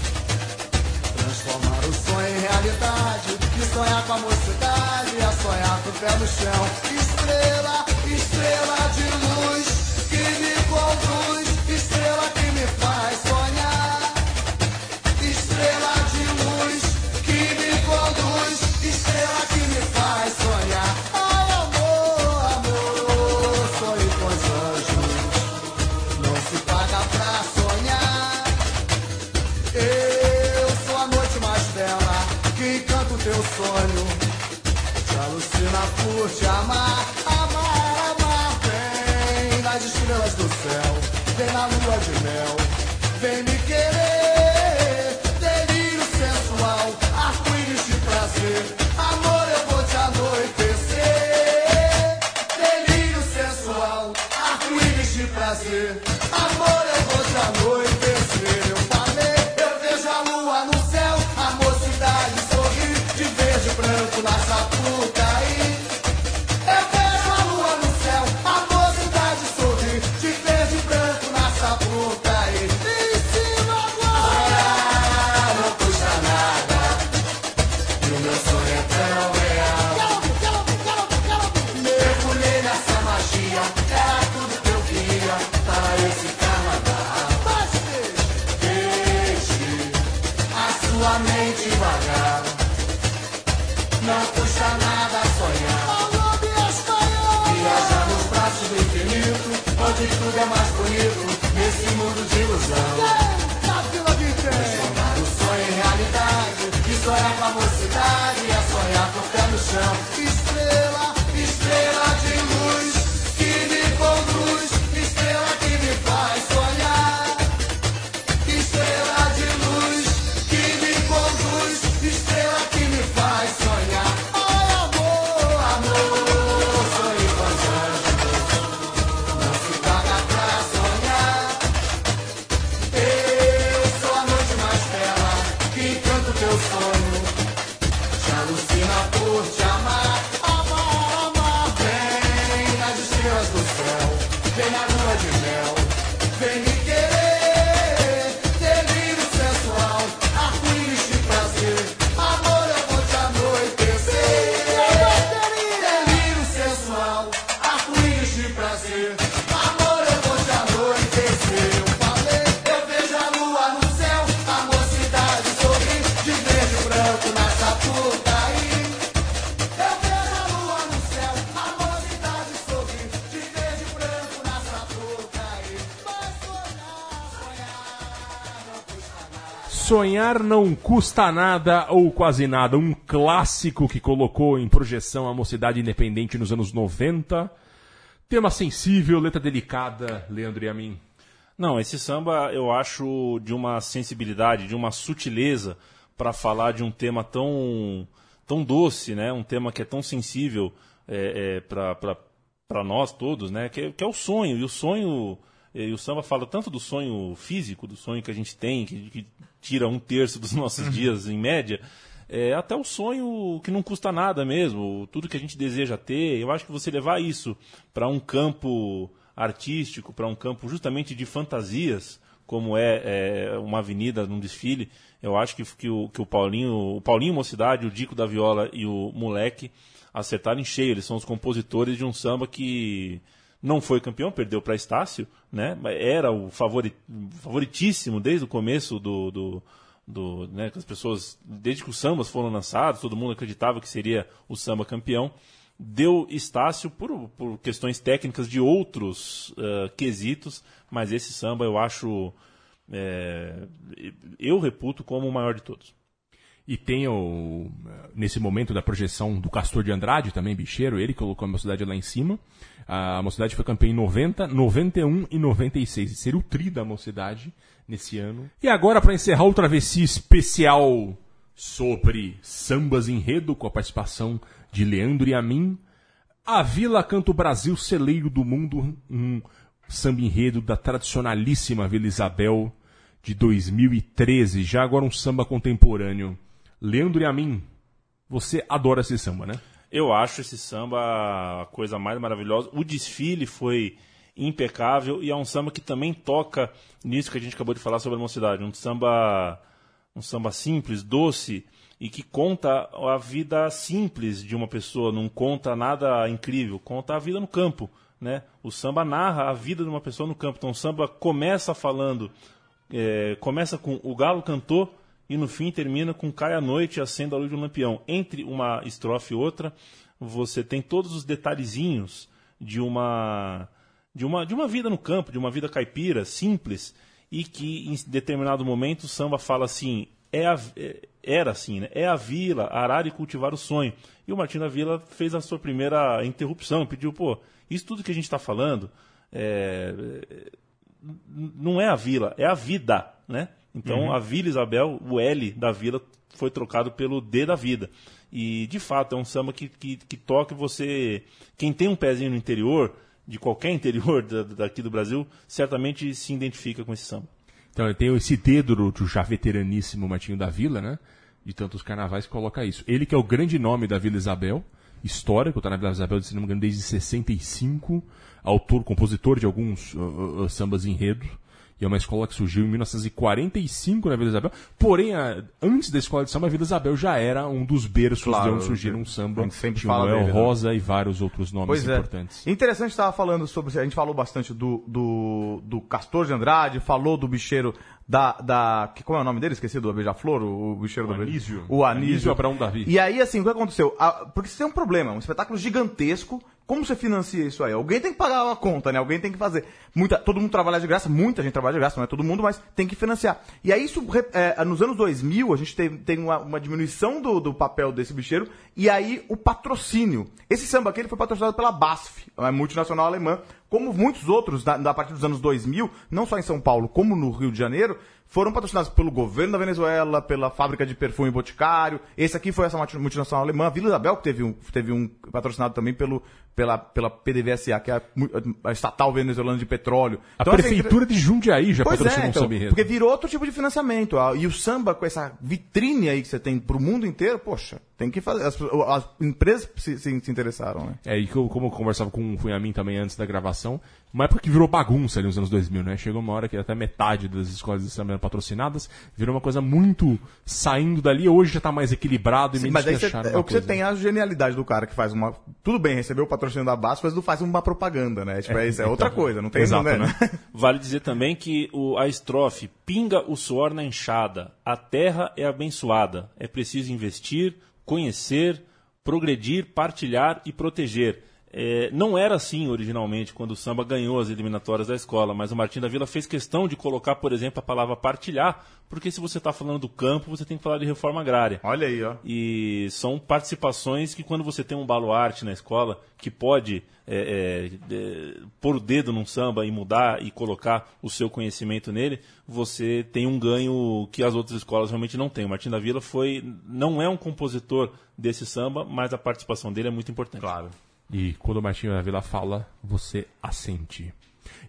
Speaker 10: Transformar o sonho em realidade E sonhar com a mocidade É sonhar com o pé no chão Estrela, estrela de luz Que me conduz Vem nas estrelas do céu, vem na lua de mel, vem me querer. Sonhar não custa nada
Speaker 2: ou quase nada. Um clássico que colocou em projeção a mocidade independente nos anos 90. Tema sensível, letra delicada, Leandro e a mim.
Speaker 5: Não, esse samba eu acho de uma sensibilidade, de uma sutileza para falar de um tema tão, tão doce, né? Um tema que é tão sensível é, é, para nós todos, né? Que, que é o sonho. E o sonho E o samba fala tanto do sonho físico, do sonho que a gente tem, que, que tira um terço dos nossos dias em média, é, até o sonho que não custa nada mesmo, tudo que a gente deseja ter. Eu acho que você levar isso para um campo artístico, para um campo justamente de fantasias, como é, é, uma avenida num desfile, eu acho que, que, o, que o Paulinho, o Paulinho Mocidade, o Dico da Viola e o Moleque acertaram em cheio. Eles são os compositores de um samba que não foi campeão, perdeu para Estácio, né? Era o favori, favoritíssimo desde o começo do, do, do né? que as pessoas, desde que os sambas foram lançados, todo mundo acreditava que seria o samba campeão. Deu Estácio por, por questões técnicas de outros eh, quesitos, mas esse samba eu acho, eh, eu reputo como o maior de todos.
Speaker 2: E tem o, nesse momento da projeção do Castor de Andrade, também bicheiro, ele colocou a Mocidade lá em cima. A Mocidade foi campeã em 90, 91 e 96. E seria o tri da Mocidade nesse ano. E agora, para encerrar o travessia especial sobre sambas enredo, com a participação de Leandro e a mim, a Vila Canto Brasil, celeiro do mundo, um samba enredo da tradicionalíssima Vila Isabel de 2013. Já agora um samba contemporâneo. Leandro e a mim, você adora esse samba, né?
Speaker 5: Eu acho esse samba a coisa mais maravilhosa. O desfile foi impecável e é um samba que também toca nisso que a gente acabou de falar sobre a mocidade. Um samba, um samba simples, doce e que conta a vida simples de uma pessoa. Não conta nada incrível, conta a vida no campo. Né? O samba narra a vida de uma pessoa no campo. Então o samba começa falando, é, começa com o galo cantou e no fim termina com cai a noite acenda a luz de um lampião. Entre uma estrofe e outra, você tem todos os detalhezinhos de uma de uma de uma vida no campo, de uma vida caipira, simples, e que em determinado momento o samba fala assim: é a, é- era assim, né? É a vila, arar e cultivar o sonho. E o Martim da Vila fez a sua primeira interrupção, pediu, pô, isso tudo que a gente está falando é, não é a vila, é a vida, né? Então a Vila Isabel, o L da vila foi trocado pelo D da vida. E de fato é um samba que, que, que toca você. Quem tem um pezinho no interior, de qualquer interior da- daqui do Brasil, certamente se identifica com esse samba.
Speaker 2: Então eu tenho esse dedo do, já veteraníssimo Martinho da Vila, né? De tantos carnavais que coloca isso. Ele que é o grande nome da Vila Isabel, histórico, tá na Vila Isabel, se não me engano, desde 65, autor, compositor de alguns uh, uh, sambas enredo. E é uma escola que surgiu em 1945 na Vila Isabel. Porém, a- antes da escola de samba, a Vila Isabel já era um dos berços
Speaker 3: Claro,
Speaker 2: de onde surgiram um samba.
Speaker 3: a sempre
Speaker 2: o
Speaker 3: fala
Speaker 2: Noel
Speaker 3: dele, né?
Speaker 2: Rosa e vários outros nomes
Speaker 3: Pois é.
Speaker 2: importantes.
Speaker 3: Interessante estava falando sobre. A gente falou bastante do, do, do Castor de Andrade, falou do bicheiro da. da que, como é o nome dele? Esqueci do Beija-Flor, o, o bicheiro do
Speaker 2: Anísio.
Speaker 3: O Anísio.
Speaker 2: Anísio Abraão Davi.
Speaker 3: E aí, assim, o que aconteceu? Ah, porque você tem um problema, um espetáculo gigantesco. Como você financia isso aí? Alguém tem que pagar a conta, né? Alguém tem que fazer. Muita, todo mundo trabalha de graça, muita gente trabalha de graça, não é todo mundo, mas tem que financiar. E aí, isso, é, nos anos 2000, a gente tem, tem uma, uma diminuição do, do papel desse bicheiro, e aí o patrocínio. Esse samba aqui ele foi patrocinado pela BASF, uma multinacional alemã, como muitos outros, da, da partir dos anos 2000, não só em São Paulo, como no Rio de Janeiro, foram patrocinados pelo governo da Venezuela, pela fábrica de perfume Boticário. Esse aqui foi essa multi- multinacional alemã, a Vila Isabel, que teve um, teve um patrocinado também pelo, pela, pela PDVSA, que é a, a estatal venezuelana de petróleo.
Speaker 2: A
Speaker 3: Então, assim,
Speaker 2: prefeitura de Jundiaí já
Speaker 3: Pois
Speaker 2: patrocinou
Speaker 3: é,
Speaker 2: um
Speaker 3: então,
Speaker 2: samba enredo.
Speaker 3: porque virou outro tipo de financiamento. E o samba, com essa vitrine aí que você tem pro mundo inteiro, poxa, tem que fazer. As, as empresas se, se, se interessaram, né?
Speaker 2: É, e como eu conversava com o Cunhamin também antes da gravação, uma época que virou bagunça ali nos anos 2000, né? Chegou uma hora que até metade das escolas de samba eram patrocinadas, virou uma coisa muito saindo dali, hoje já tá mais equilibrado e
Speaker 3: Sim,
Speaker 2: menos
Speaker 3: mas é o que você tem a genialidade do cara que faz uma. Tudo bem, recebeu o patrocínio da base, mas não faz uma propaganda, né? Tipo, é, isso é outra coisa, não tem
Speaker 2: Exato,
Speaker 3: né?
Speaker 2: né?
Speaker 5: Vale dizer também que o- a estrofe pinga o suor na enxada, a terra é abençoada, é preciso investir, conhecer, progredir, partilhar e proteger. É, não era assim originalmente quando o samba ganhou as eliminatórias da escola, mas o Martim da Vila fez questão de colocar, por exemplo, a palavra partilhar, porque se você está falando do campo, você tem que falar de reforma agrária.
Speaker 3: Olha aí, ó.
Speaker 5: E são participações que quando você tem um baluarte na escola que pode é, é, é, pôr o dedo num samba e mudar e colocar o seu conhecimento nele, você tem um ganho que as outras escolas realmente não têm. O Martim da Vila foi, não é um compositor desse samba, mas a participação dele é muito importante.
Speaker 3: Claro.
Speaker 2: E quando o Martinho da Vila fala, você assente.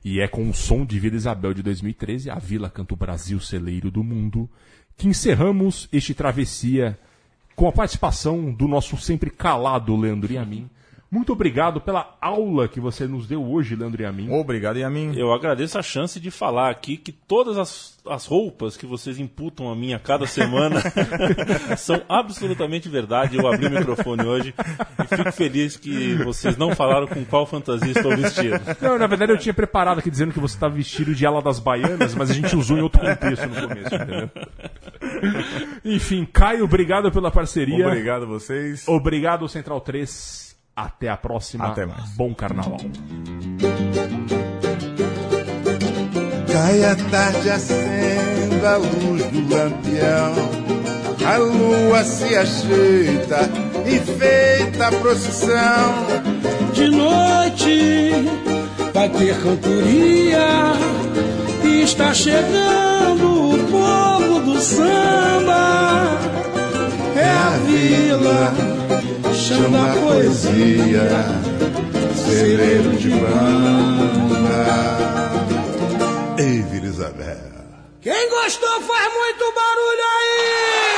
Speaker 2: E é com o som de Vila Isabel de 2013, a Vila Canto Brasil Celeiro do Mundo, que encerramos este travessia com a participação do nosso sempre calado Leandro Yamin. Muito obrigado pela aula que você nos deu hoje, Leandro Yamin.
Speaker 3: Obrigado, Yamin.
Speaker 5: Eu agradeço a chance de falar aqui que todas as, as roupas que vocês imputam a mim a cada semana são absolutamente verdade. Eu abri o microfone hoje e fico feliz que vocês não falaram com qual fantasia estou vestido.
Speaker 2: Não, na verdade eu tinha preparado aqui dizendo que você estava vestido de ala das baianas, mas a gente usou em outro contexto no começo, entendeu? Enfim, Caio, obrigado pela parceria.
Speaker 3: Obrigado a vocês.
Speaker 2: Obrigado, Central 3. Até a próxima.
Speaker 3: Até mais.
Speaker 2: Bom carnaval.
Speaker 12: Cai a tarde, acenda a luz do lampião. A lua se ajeita, enfeita a procissão.
Speaker 13: De noite vai ter cantoria e está chegando o povo do samba. É a vila, chama a poesia,
Speaker 12: Celeiro de banda. Ei, Vila Isabel.
Speaker 13: Quem gostou faz muito barulho aí!